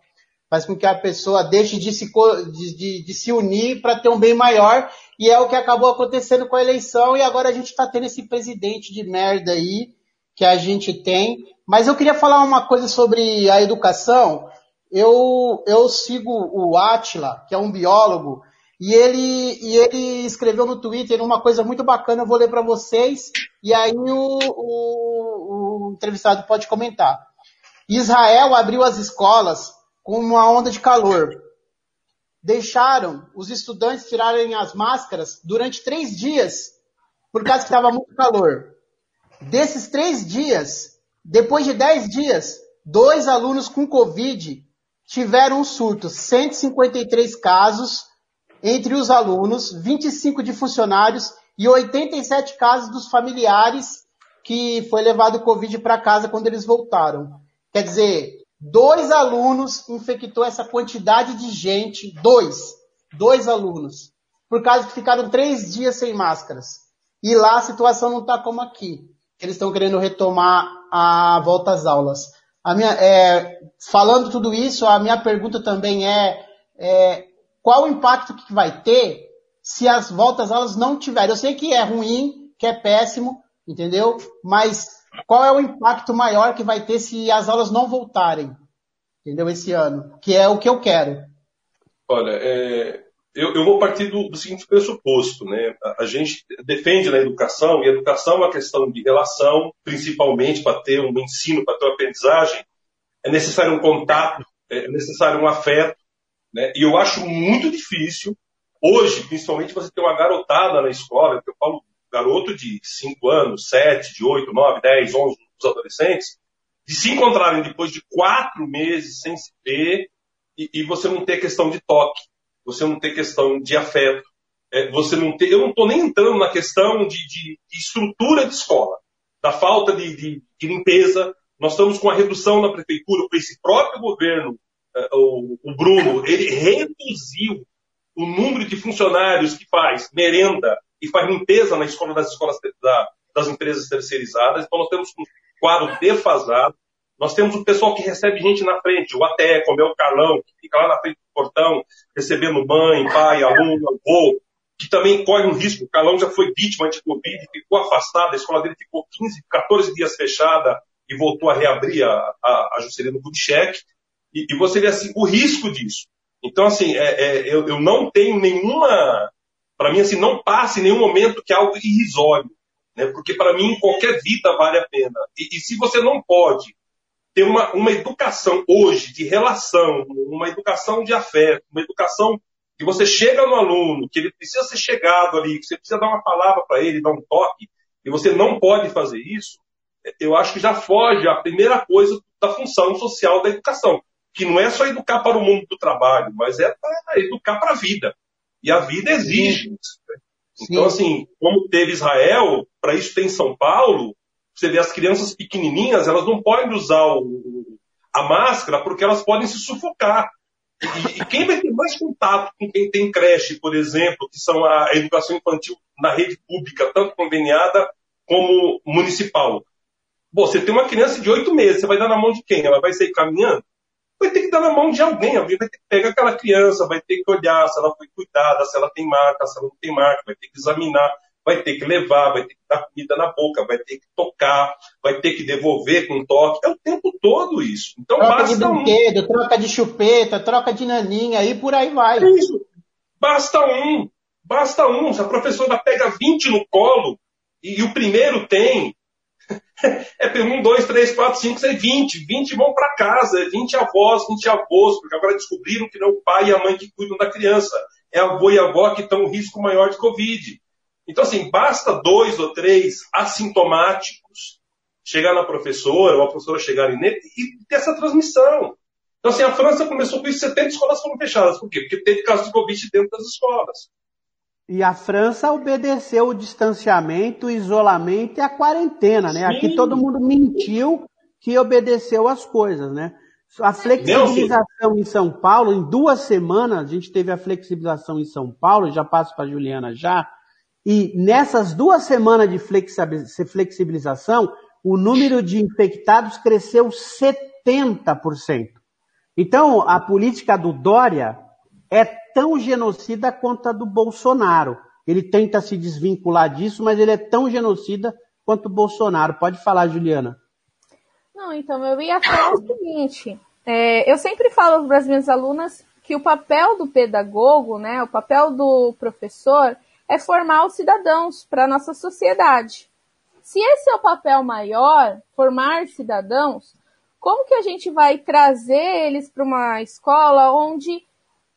faz com que a pessoa deixe de se, de, de, de se unir para ter um bem maior e é o que acabou acontecendo com a eleição, e agora a gente está tendo esse presidente de merda aí, que a gente tem. Mas eu queria falar uma coisa sobre a educação. Eu, eu sigo o Atila, que é um biólogo, e ele, e ele escreveu no Twitter uma coisa muito bacana, eu vou ler para vocês, e aí o, o, o entrevistado pode comentar. Israel abriu as escolas com uma onda de calor deixaram os estudantes tirarem as máscaras durante três dias, por causa que estava muito calor. Desses três dias, depois de dez dias, dois alunos com Covid tiveram um surto, 153 casos entre os alunos, 25 de funcionários e 87 casos dos familiares que foi levado Covid para casa quando eles voltaram. Quer dizer, Dois alunos infectou essa quantidade de gente, dois, dois alunos, por causa que ficaram três dias sem máscaras. E lá a situação não está como aqui. Eles estão querendo retomar a volta às aulas. Minha, é, falando tudo isso, a minha pergunta também é, é qual o impacto que vai ter se as voltas às aulas não tiverem? Eu sei que é ruim, que é péssimo, entendeu? Mas qual é o impacto maior que vai ter se as aulas não voltarem, entendeu, esse ano? Que é o que eu quero. Olha, é, eu, eu, vou partir do, do, seguinte pressuposto, né? A, a, gente defende na educação, e a educação é uma questão de relação, principalmente para ter um ensino, para ter uma aprendizagem, é necessário um contato, é necessário um afeto, né? E eu acho muito difícil, hoje, principalmente, você ter uma garotada na escola, eu falo garoto de 5 anos, 7, de 8, 9, 10, 11, os adolescentes, de se encontrarem depois de quatro meses sem se ver e, e você não ter questão de toque, você não ter questão de afeto, é, você não ter, eu não estou nem entrando na questão de, de, de, estrutura de escola, da falta de, de, limpeza. Nós estamos com a redução na prefeitura, esse próprio governo, é, o Bruno, ele reduziu o número de funcionários que faz merenda e faz limpeza na escola das escolas da, das empresas terceirizadas. Então nós temos um quadro defasado. Nós temos o pessoal que recebe gente na frente, o até, como é o Carlão, que fica lá na frente do portão, recebendo mãe, pai, aluno, avô, que também corre um risco. O Carlão já foi vítima de Covid, ficou afastado, a escola dele ficou 15, 14 dias fechada e voltou a reabrir a, a, a Juscelino Kubitschek. E, e, você vê assim, o risco disso. Então, assim, é, é, eu, eu não tenho nenhuma para mim, assim, não passe em nenhum momento que é algo irrisório. Né? Porque para mim, qualquer vida vale a pena. E, e, se você não pode ter uma, uma educação hoje de relação, uma educação de afeto, uma educação que você chega no aluno, que ele precisa ser chegado ali, que você precisa dar uma palavra para ele, dar um toque, e você não pode fazer isso, eu acho que já foge a primeira coisa da função social da educação, que não é só educar para o mundo do trabalho, mas é para educar para a vida. E a vida exige isso. Né? Então, assim, como teve Israel, para isso tem São Paulo, você vê as crianças pequenininhas, elas não podem usar o, a máscara porque elas podem se sufocar. E, e, quem vai ter mais contato com quem tem creche, por exemplo, que são a educação infantil na rede pública, tanto conveniada como municipal? Bom, você tem uma criança de oito meses, você vai dar na mão de quem? Ela vai sair caminhando? Vai ter que dar na mão de alguém. Alguém vai ter que pegar aquela criança, vai ter que olhar se ela foi cuidada, se ela tem marca, se ela não tem marca, vai ter que examinar vai ter que levar, vai ter que dar comida na boca, vai ter que tocar, vai ter que devolver com toque. É o tempo todo isso. Então troca basta de brinquedo, um. troca de chupeta, troca de naninha e por aí vai. É isso. Basta um. Basta um. Se a professora pega 20 no colo e, e o primeiro tem, é um, dois, três, quatro, cinco, seis, vinte. Vinte vão para casa, vinte avós, vinte avós, porque agora descobriram que não é o pai e a mãe que cuidam da criança. É a avô e a avó que estão em risco maior de Covid. Então, assim, basta dois ou três assintomáticos chegar na professora, ou a professora chegar nele e ter essa transmissão. Então, assim, a França começou com isso, 70 escolas foram fechadas. Por quê? Porque teve casos de Covid dentro das escolas. E a França obedeceu o distanciamento, o isolamento e a quarentena, né? Sim. Aqui todo mundo mentiu que obedeceu as coisas, né? A flexibilização em São Paulo, em duas semanas, a gente teve a flexibilização em São Paulo, já passo para a Juliana já, e nessas duas semanas de flexibilização, o número de infectados cresceu 70%. Então, a política do Dória é tão genocida quanto a do Bolsonaro. Ele tenta se desvincular disso, mas ele é tão genocida quanto o Bolsonaro. Pode falar, Juliana. Não, então eu ia falar o seguinte. É, eu sempre falo para as minhas alunas que o papel do pedagogo, né, o papel do professor, é formar os cidadãos para a nossa sociedade. Se esse é o papel maior, formar cidadãos, como que a gente vai trazer eles para uma escola onde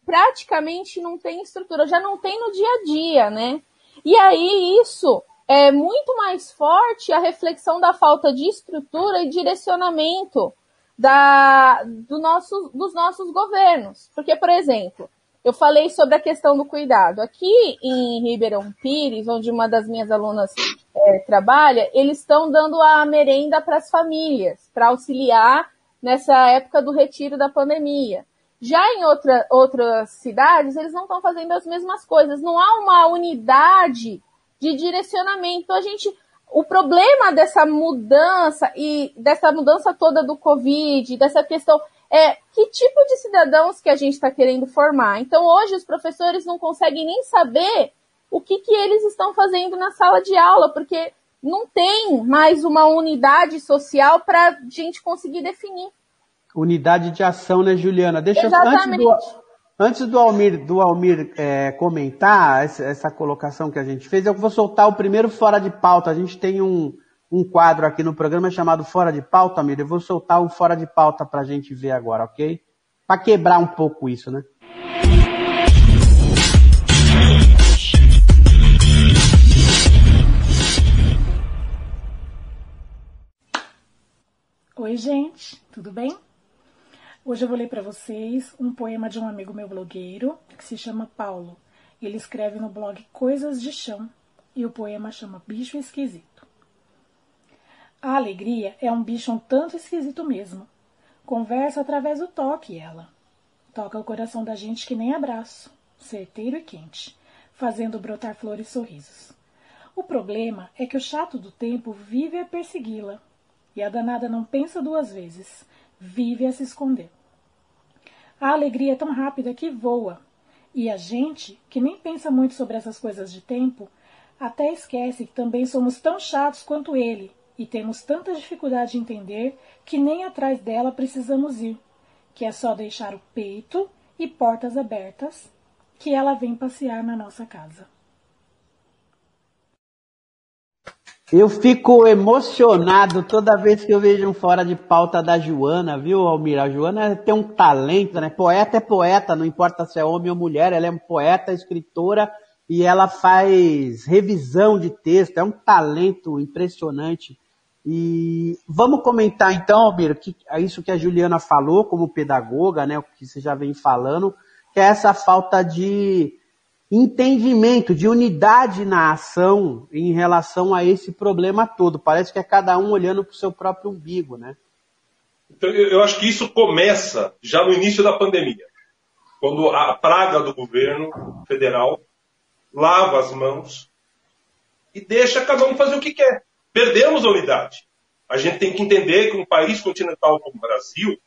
praticamente não tem estrutura, já não tem no dia a dia, né? E aí isso é muito mais forte a reflexão da falta de estrutura e direcionamento da, do nosso, dos nossos governos. Porque, por exemplo, eu falei sobre a questão do cuidado. Aqui em Ribeirão Pires, onde uma das minhas alunas é, trabalha, eles estão dando a merenda para as famílias, para auxiliar nessa época do retiro da pandemia. Já em outra, outras cidades, eles não estão fazendo as mesmas coisas. Não há uma unidade de direcionamento. A gente, o problema dessa mudança e dessa mudança toda do Covid, dessa questão é que tipo de cidadãos que a gente está querendo formar. Então, hoje, os professores não conseguem nem saber o que, que eles estão fazendo na sala de aula, porque não tem mais uma unidade social para a gente conseguir definir. Unidade de ação, né, Juliana? Deixa Exatamente. eu, antes do, antes do Almir, do Almir é, comentar essa, essa colocação que a gente fez, eu vou soltar o primeiro fora de pauta. A gente tem um, um quadro aqui no programa chamado Fora de Pauta, Miriam. Eu vou soltar um Fora de Pauta para a gente ver agora, ok? Para quebrar um pouco isso, né? Oi, gente, tudo bem? Hoje eu vou ler para vocês um poema de um amigo meu blogueiro que se chama Paulo. Ele escreve no blog Coisas de Chão e o poema chama Bicho Esquisito. A alegria é um bicho um tanto esquisito mesmo. Conversa através do toque, ela. Toca o coração da gente que nem abraço, certeiro e quente, fazendo brotar flores e sorrisos. O problema é que o chato do tempo vive a persegui-la, e a danada não pensa duas vezes, vive a se esconder. A alegria é tão rápida que voa, e a gente, que nem pensa muito sobre essas coisas de tempo, até esquece que também somos tão chatos quanto ele e temos tanta dificuldade de entender que nem atrás dela precisamos ir, que é só deixar o peito e portas abertas que ela vem passear na nossa casa. Eu fico emocionado toda vez que eu vejo um fora de pauta da Joana, viu, Almir? A Joana tem um talento, né? Poeta é poeta, não importa se é homem ou mulher, ela é uma poeta, escritora e ela faz revisão de texto, é um talento impressionante. E vamos comentar então, Almir, que, é isso que a Juliana falou como pedagoga, né, o que você já vem falando, que é essa falta de entendimento, de unidade na ação em relação a esse problema todo. Parece que é cada um olhando para o seu próprio umbigo, né? Então, eu acho que isso começa já no início da pandemia, quando a praga do governo federal lava as mãos e deixa cada um fazer o que quer. Perdemos a unidade. A gente tem que entender que um país continental como o Brasil,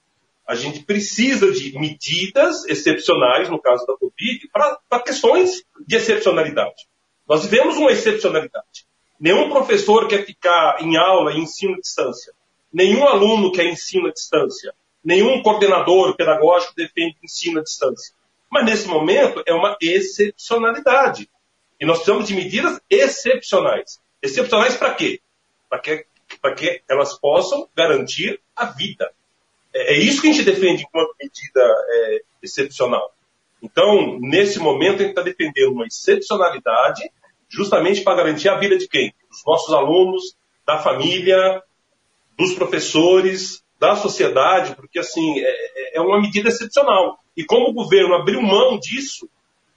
a gente precisa de medidas excepcionais, no caso da Covid, para questões de excepcionalidade. Nós vivemos uma excepcionalidade. Nenhum professor quer ficar em aula e ensino à distância. Nenhum aluno quer ensino à distância. Nenhum coordenador pedagógico defende ensino à distância. Mas nesse momento é uma excepcionalidade. E nós precisamos de medidas excepcionais. Excepcionais para quê? Para que, que elas possam garantir a vida. É, é, isso que a gente defende enquanto medida é, excepcional. Então, nesse momento, a gente está defendendo uma excepcionalidade justamente para garantir a vida de quem? Dos nossos alunos, da família, dos professores, da sociedade, porque assim, é, é uma medida excepcional. E como o governo abriu mão disso,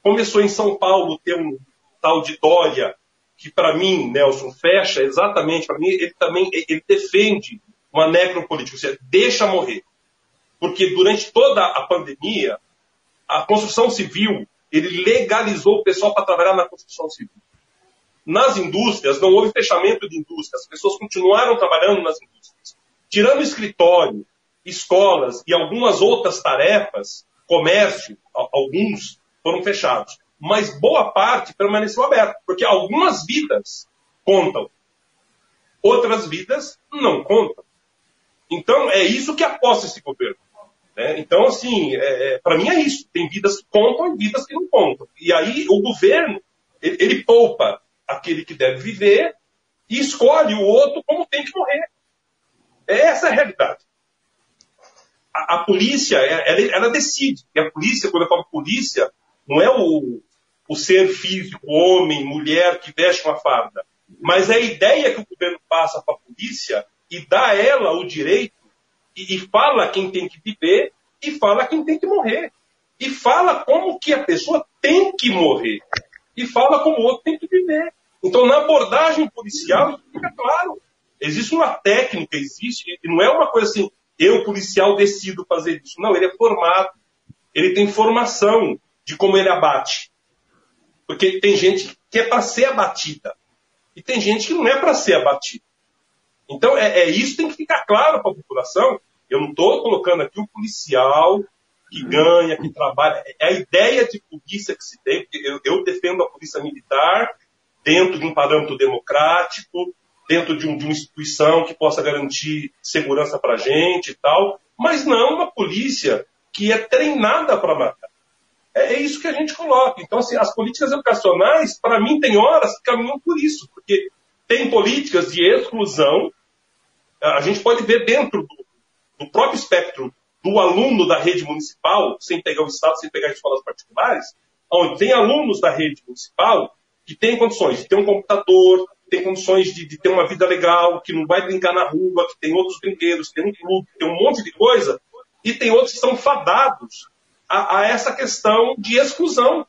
começou em São Paulo ter um tal de Dória, que para mim, Nelson, fecha exatamente, para mim, ele também ele defende uma necropolítica, ou seja, deixa morrer. Porque durante toda a pandemia, a construção civil, ele legalizou o pessoal para trabalhar na construção civil. Nas indústrias, não houve fechamento de indústrias, as pessoas continuaram trabalhando nas indústrias. Tirando escritório, escolas e algumas outras tarefas, comércio, alguns foram fechados. Mas boa parte permaneceu aberta, porque algumas vidas contam, outras vidas não contam. Então, é isso que aposta esse governo. Né? Então, assim, é, é para mim é isso. Tem vidas que contam e vidas que não contam. E aí o governo, ele, ele poupa aquele que deve viver e escolhe o outro como tem que morrer. Essa é a realidade. A, a polícia, é, ela, ela, decide. E a polícia, quando eu falo polícia, não é o, o ser físico, homem, mulher que veste uma farda. Mas é a ideia que o governo passa para a polícia e dá a ela o direito e, e fala quem tem que viver e fala quem tem que morrer. E fala como que a pessoa tem que morrer. E fala como o outro tem que viver. Então, na abordagem policial, fica claro. Existe uma técnica, existe, e não é uma coisa assim, eu, policial, decido fazer isso. Não, ele é formado. Ele tem formação de como ele abate. Porque tem gente que é para ser abatida. E tem gente que não é para ser abatida. Então, é, é, isso tem que ficar claro para a população. Eu não estou colocando aqui o policial que ganha, que trabalha. É a ideia de polícia que se tem. Eu, eu defendo a polícia militar dentro de um parâmetro democrático, dentro de, um, de uma instituição que possa garantir segurança para a gente e tal, mas não uma polícia que é treinada para matar. É, é, isso que a gente coloca. Então, assim, as políticas educacionais, para mim, tem horas que caminham por isso, porque tem políticas de exclusão. A gente pode ver dentro do, do próprio espectro do aluno da rede municipal, sem pegar o Estado, sem pegar escolas particulares, onde tem alunos da rede municipal que têm condições de ter um computador, tem condições de, de, ter uma vida legal, que não vai brincar na rua, que tem outros brinquedos, tem um clube, tem um monte de coisa, e tem outros que são fadados a, a essa questão de exclusão.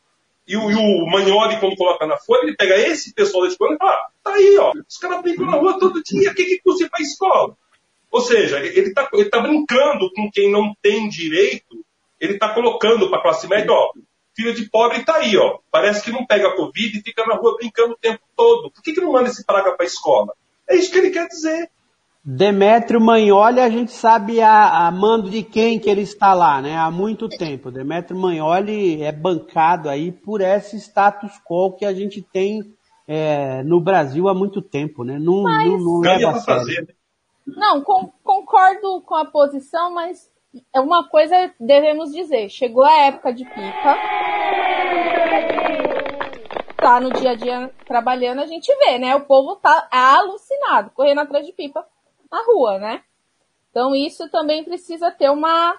E o, e o Magnoli, quando coloca na folha, ele pega esse pessoal da escola e fala, ah, tá aí, ó, os caras brincam na rua todo dia, o que, que custa ir pra escola? Ou seja, ele está ele tá brincando com quem não tem direito, ele está colocando para a classe média, ó, filho de pobre está aí, ó, parece que não pega Covid e fica na rua brincando o tempo todo. Por que, que não manda esse praga para escola? É isso que ele quer dizer. Demétrio Manholi, a gente sabe a, a, mando de quem que ele está lá, né? Há muito tempo. Demétrio Manholi é bancado aí por esse status quo que a gente tem é, no Brasil há muito tempo, né? Não, Mas... não, não leva a sério. Né? Não, com, concordo com a posição, mas é uma coisa devemos dizer. Chegou a época de pipa. Tá no dia a dia trabalhando, a gente vê, né? O povo tá alucinado, correndo atrás de pipa na rua, né? Então isso também precisa ter uma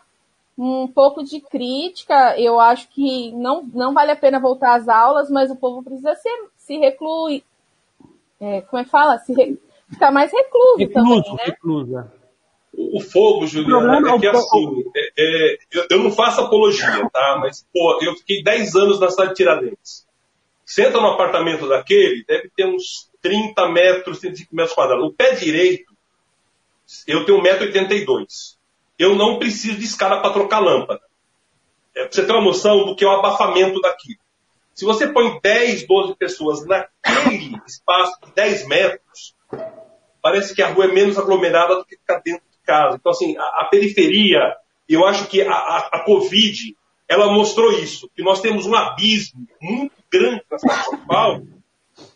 um pouco de crítica. Eu acho que não, não vale a pena voltar às aulas, mas o povo precisa se, se recluir. É, como é que fala? Se re, fica mais recluso, recluso também, né? Reclusa. O fogo, Juliana, é que assim, é, é, eu, eu, não faço apologia, tá? Mas, pô, eu fiquei 10 anos na cidade de Tiradentes. Você entra no apartamento daquele, deve ter uns 30 metros, 35 metros quadrados. O pé direito, eu tenho 1,82m. Eu não preciso de escada para trocar lâmpada. É, pra você ter uma noção do que é o abafamento daquilo. Se você põe 10, 12 pessoas naquele espaço de 10 metros, parece que a rua é menos aglomerada do que ficar dentro de casa. Então, assim, a, a periferia, eu acho que a, a, a, Covid, ela mostrou isso, que nós temos um abismo muito grande na cidade de São Paulo,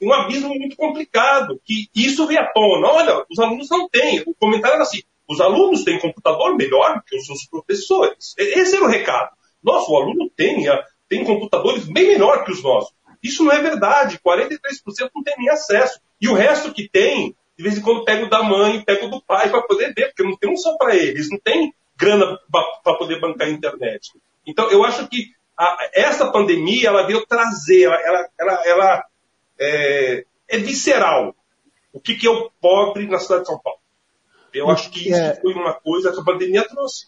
um abismo muito complicado, que isso veio à tona. Olha, os alunos não têm. O comentário era assim, os alunos têm computador melhor que os seus professores. Esse era o recado. Nossa, o aluno tem, tem computadores bem melhor que os nossos. Isso não é verdade. 43% não tem nem acesso. E o resto que tem, de vez em quando pega o da mãe, pega o do pai para poder ver, porque não tem um só para eles, não tem grana para poder bancar a internet. Então, eu acho que a, essa pandemia, ela veio trazer, ela, ela, ela, ela é, é, visceral. O que, que é o pobre na cidade de São Paulo? Eu acho que isso é... foi uma coisa que a pandemia trouxe.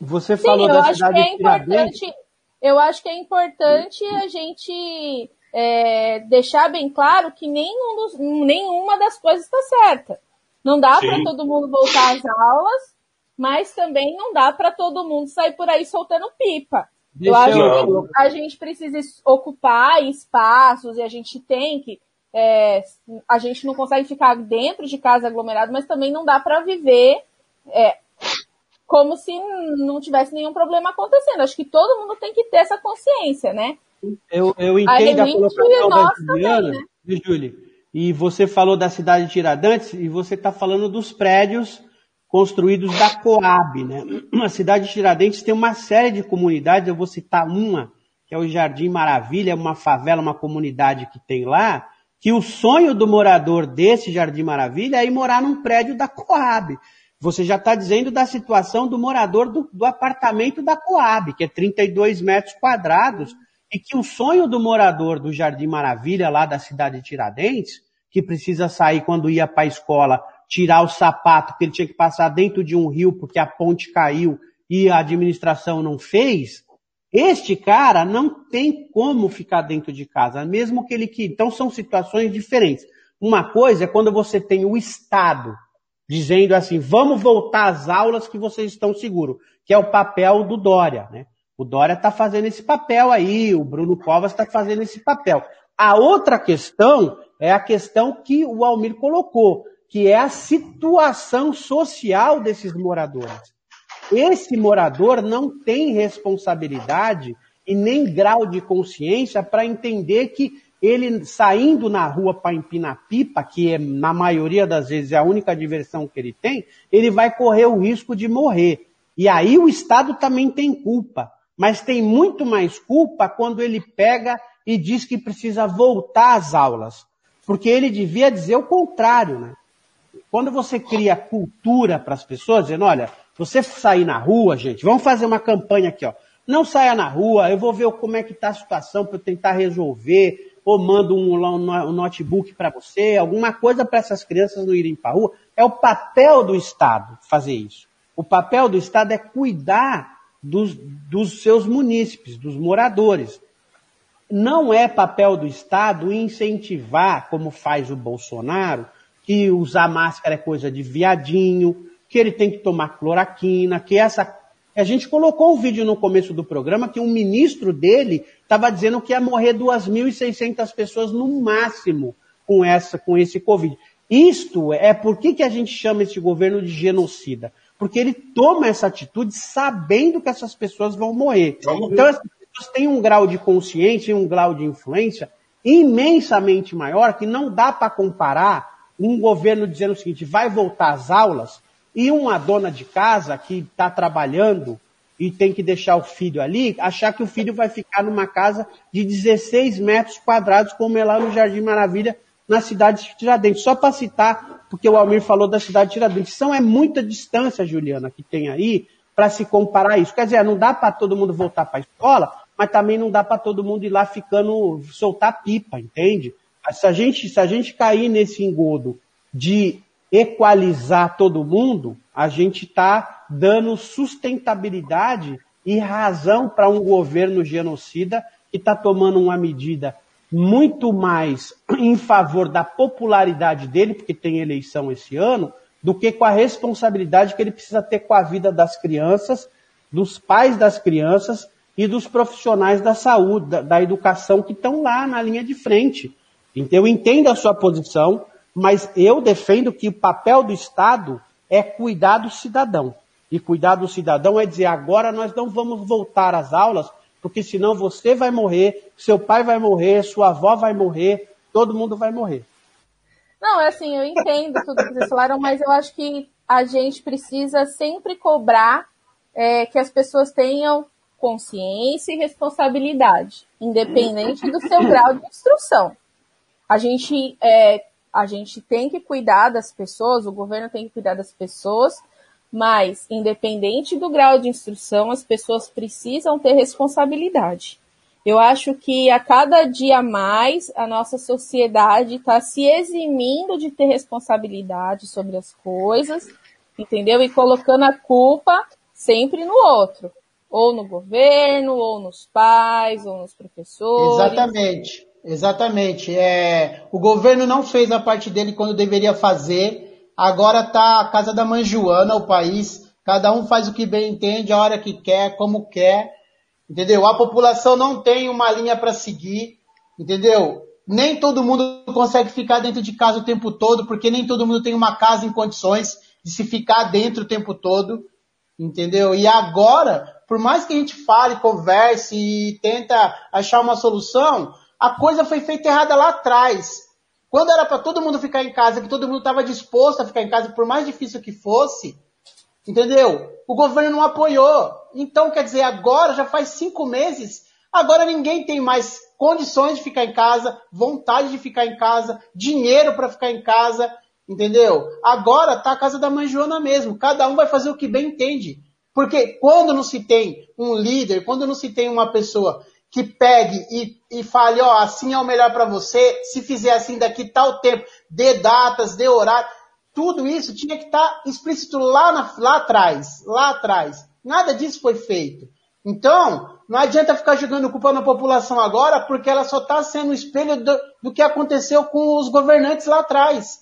Você falou Sim, da acho cidade que é importante. Eu acho que é importante a gente é, deixar bem claro que nenhum dos, nenhuma das coisas está certa. Não dá para todo mundo voltar às aulas, mas também não dá para todo mundo sair por aí soltando pipa. Eu acho que a gente precisa ocupar espaços e a gente tem que. É, a gente não consegue ficar dentro de casa aglomerado, mas também não dá para viver é, como se não tivesse nenhum problema acontecendo. Acho que todo mundo tem que ter essa consciência, né? Eu, eu entendo a, a colocação da Juliana, também, né? E você falou da cidade de Tiradentes e você está falando dos prédios construídos da Coab, né? A cidade de Tiradentes tem uma série de comunidades, eu vou citar uma, que é o Jardim Maravilha, uma favela, uma comunidade que tem lá, que o sonho do morador desse Jardim Maravilha é ir morar num prédio da Coab. Você já está dizendo da situação do morador do, do apartamento da Coab, que é 32 metros quadrados, e que o sonho do morador do Jardim Maravilha, lá da cidade de Tiradentes, que precisa sair quando ia para a escola, tirar o sapato, que ele tinha que passar dentro de um rio porque a ponte caiu e a administração não fez, este cara não tem como ficar dentro de casa, mesmo que ele queira. Então são situações diferentes. Uma coisa é quando você tem o Estado dizendo assim, vamos voltar às aulas que vocês estão seguros, que é o papel do Dória, né? O Dória está fazendo esse papel aí, o Bruno Covas está fazendo esse papel. A outra questão é a questão que o Almir colocou, que é a situação social desses moradores. Esse morador não tem responsabilidade e nem grau de consciência para entender que ele saindo na rua para empinar pipa, que é, na maioria das vezes é a única diversão que ele tem, ele vai correr o risco de morrer. E aí o Estado também tem culpa mas tem muito mais culpa quando ele pega e diz que precisa voltar às aulas. Porque ele devia dizer o contrário, né? Quando você cria cultura para as pessoas, dizendo, olha, você sair na rua, gente, vamos fazer uma campanha aqui, ó. Não saia na rua, eu vou ver como é que está a situação para eu tentar resolver, ou mando um, um notebook para você, alguma coisa para essas crianças não irem para a rua. É o papel do Estado fazer isso. O papel do Estado é cuidar dos, dos seus munícipes, dos moradores. Não é papel do Estado incentivar, como faz o Bolsonaro, que usar máscara é coisa de viadinho, que ele tem que tomar cloroquina, que essa. A gente colocou um vídeo no começo do programa que um ministro dele estava dizendo que ia morrer 2.600 pessoas no máximo com essa, com esse Covid. Isto é por que, que a gente chama esse governo de genocida? porque ele toma essa atitude sabendo que essas pessoas vão morrer. Então, essas pessoas têm um grau de consciência e um grau de influência imensamente maior que não dá para comparar um governo dizendo o seguinte, vai voltar às aulas e uma dona de casa que está trabalhando e tem que deixar o filho ali, achar que o filho vai ficar numa casa de 16 metros quadrados, como é lá no Jardim Maravilha, na cidade de Tiradentes. Só para citar, porque o Almir falou da cidade de Tiradentes. São é muita distância, Juliana, que tem aí para se comparar isso. Quer dizer, não dá para todo mundo voltar para a escola, mas também não dá para todo mundo ir lá ficando soltar pipa, entende? Se a gente, se a gente cair nesse engodo de equalizar todo mundo, a gente está dando sustentabilidade e razão para um governo genocida que está tomando uma medida muito mais em favor da popularidade dele, porque tem eleição esse ano, do que com a responsabilidade que ele precisa ter com a vida das crianças, dos pais das crianças e dos profissionais da saúde, da, da educação que estão lá na linha de frente. Então eu entendo a sua posição, mas eu defendo que o papel do Estado é cuidar do cidadão. E cuidar do cidadão é dizer, agora nós não vamos voltar às aulas, porque senão você vai morrer, seu pai vai morrer, sua avó vai morrer, todo mundo vai morrer. Não, é assim, eu entendo tudo que vocês falaram, mas eu acho que a gente precisa sempre cobrar é, que as pessoas tenham consciência e responsabilidade, independente do seu grau de instrução. A gente, é, a gente tem que cuidar das pessoas, o governo tem que cuidar das pessoas, mas independente do grau de instrução, as pessoas precisam ter responsabilidade. Eu acho que a cada dia mais a nossa sociedade está se eximindo de ter responsabilidade sobre as coisas, entendeu? E colocando a culpa sempre no outro ou no governo, ou nos pais, ou nos professores. Exatamente, exatamente. É, o governo não fez a parte dele quando deveria fazer. Agora está a casa da mãe Joana, o país. Cada um faz o que bem entende, a hora que quer, como quer. Entendeu? A população não tem uma linha para seguir. Entendeu? Nem todo mundo consegue ficar dentro de casa o tempo todo, porque nem todo mundo tem uma casa em condições de se ficar dentro o tempo todo. Entendeu? E agora, por mais que a gente fale, converse e tenta achar uma solução, a coisa foi feita errada lá atrás. Quando era para todo mundo ficar em casa, que todo mundo estava disposto a ficar em casa, por mais difícil que fosse, entendeu? O governo não apoiou. Então, quer dizer, agora já faz cinco meses, agora ninguém tem mais condições de ficar em casa, vontade de ficar em casa, dinheiro para ficar em casa, entendeu? Agora tá a casa da mãe Joana mesmo. Cada um vai fazer o que bem entende. Porque quando não se tem um líder, quando não se tem uma pessoa que pegue e, e fale, ó, assim é o melhor para você, se fizer assim daqui tal tempo, dê datas, dê horário, tudo isso tinha que estar tá explícito lá, na, lá atrás, lá atrás. Nada disso foi feito. Então, não adianta ficar jogando culpa na população agora, porque ela só está sendo um espelho do, do que aconteceu com os governantes lá atrás.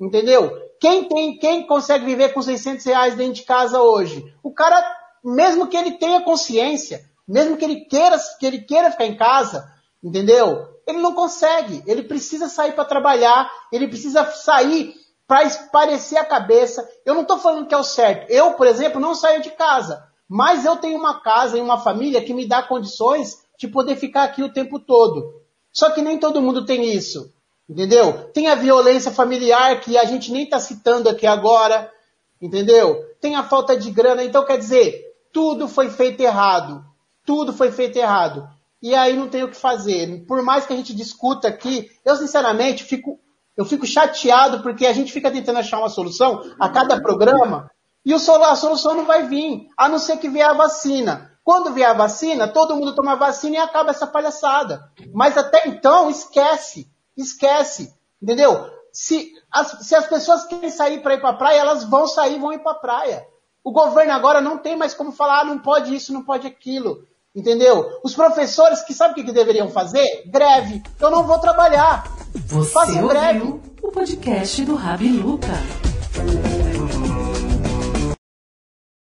Entendeu? Quem tem, quem consegue viver com 600 reais dentro de casa hoje? O cara, mesmo que ele tenha consciência, mesmo que ele queira, que ele queira ficar em casa, entendeu? Ele não consegue. Ele precisa sair para trabalhar, ele precisa sair para esparecer a cabeça. Eu não estou falando que é o certo. Eu, por exemplo, não saio de casa, mas eu tenho uma casa e uma família que me dá condições de poder ficar aqui o tempo todo. Só que nem todo mundo tem isso. Entendeu? Tem a violência familiar que a gente nem está citando aqui agora. Entendeu? Tem a falta de grana. Então, quer dizer, tudo foi feito errado. Tudo foi feito errado. E aí não tem o que fazer. Por mais que a gente discuta aqui, eu sinceramente fico, eu fico chateado porque a gente fica tentando achar uma solução a cada programa e o, a solução não vai vir, a não ser que vier a vacina. Quando vier a vacina, todo mundo toma vacina e acaba essa palhaçada. Mas até então, esquece. Esquece, entendeu? Se as, se as pessoas querem sair para ir para a praia, elas vão sair, vão ir para a praia. O governo agora não tem mais como falar, ah, não pode isso, não pode aquilo. Entendeu? Os professores que sabem o que, que deveriam fazer? Greve. Eu não vou trabalhar. Você Façam greve. o podcast do Rabi Luca.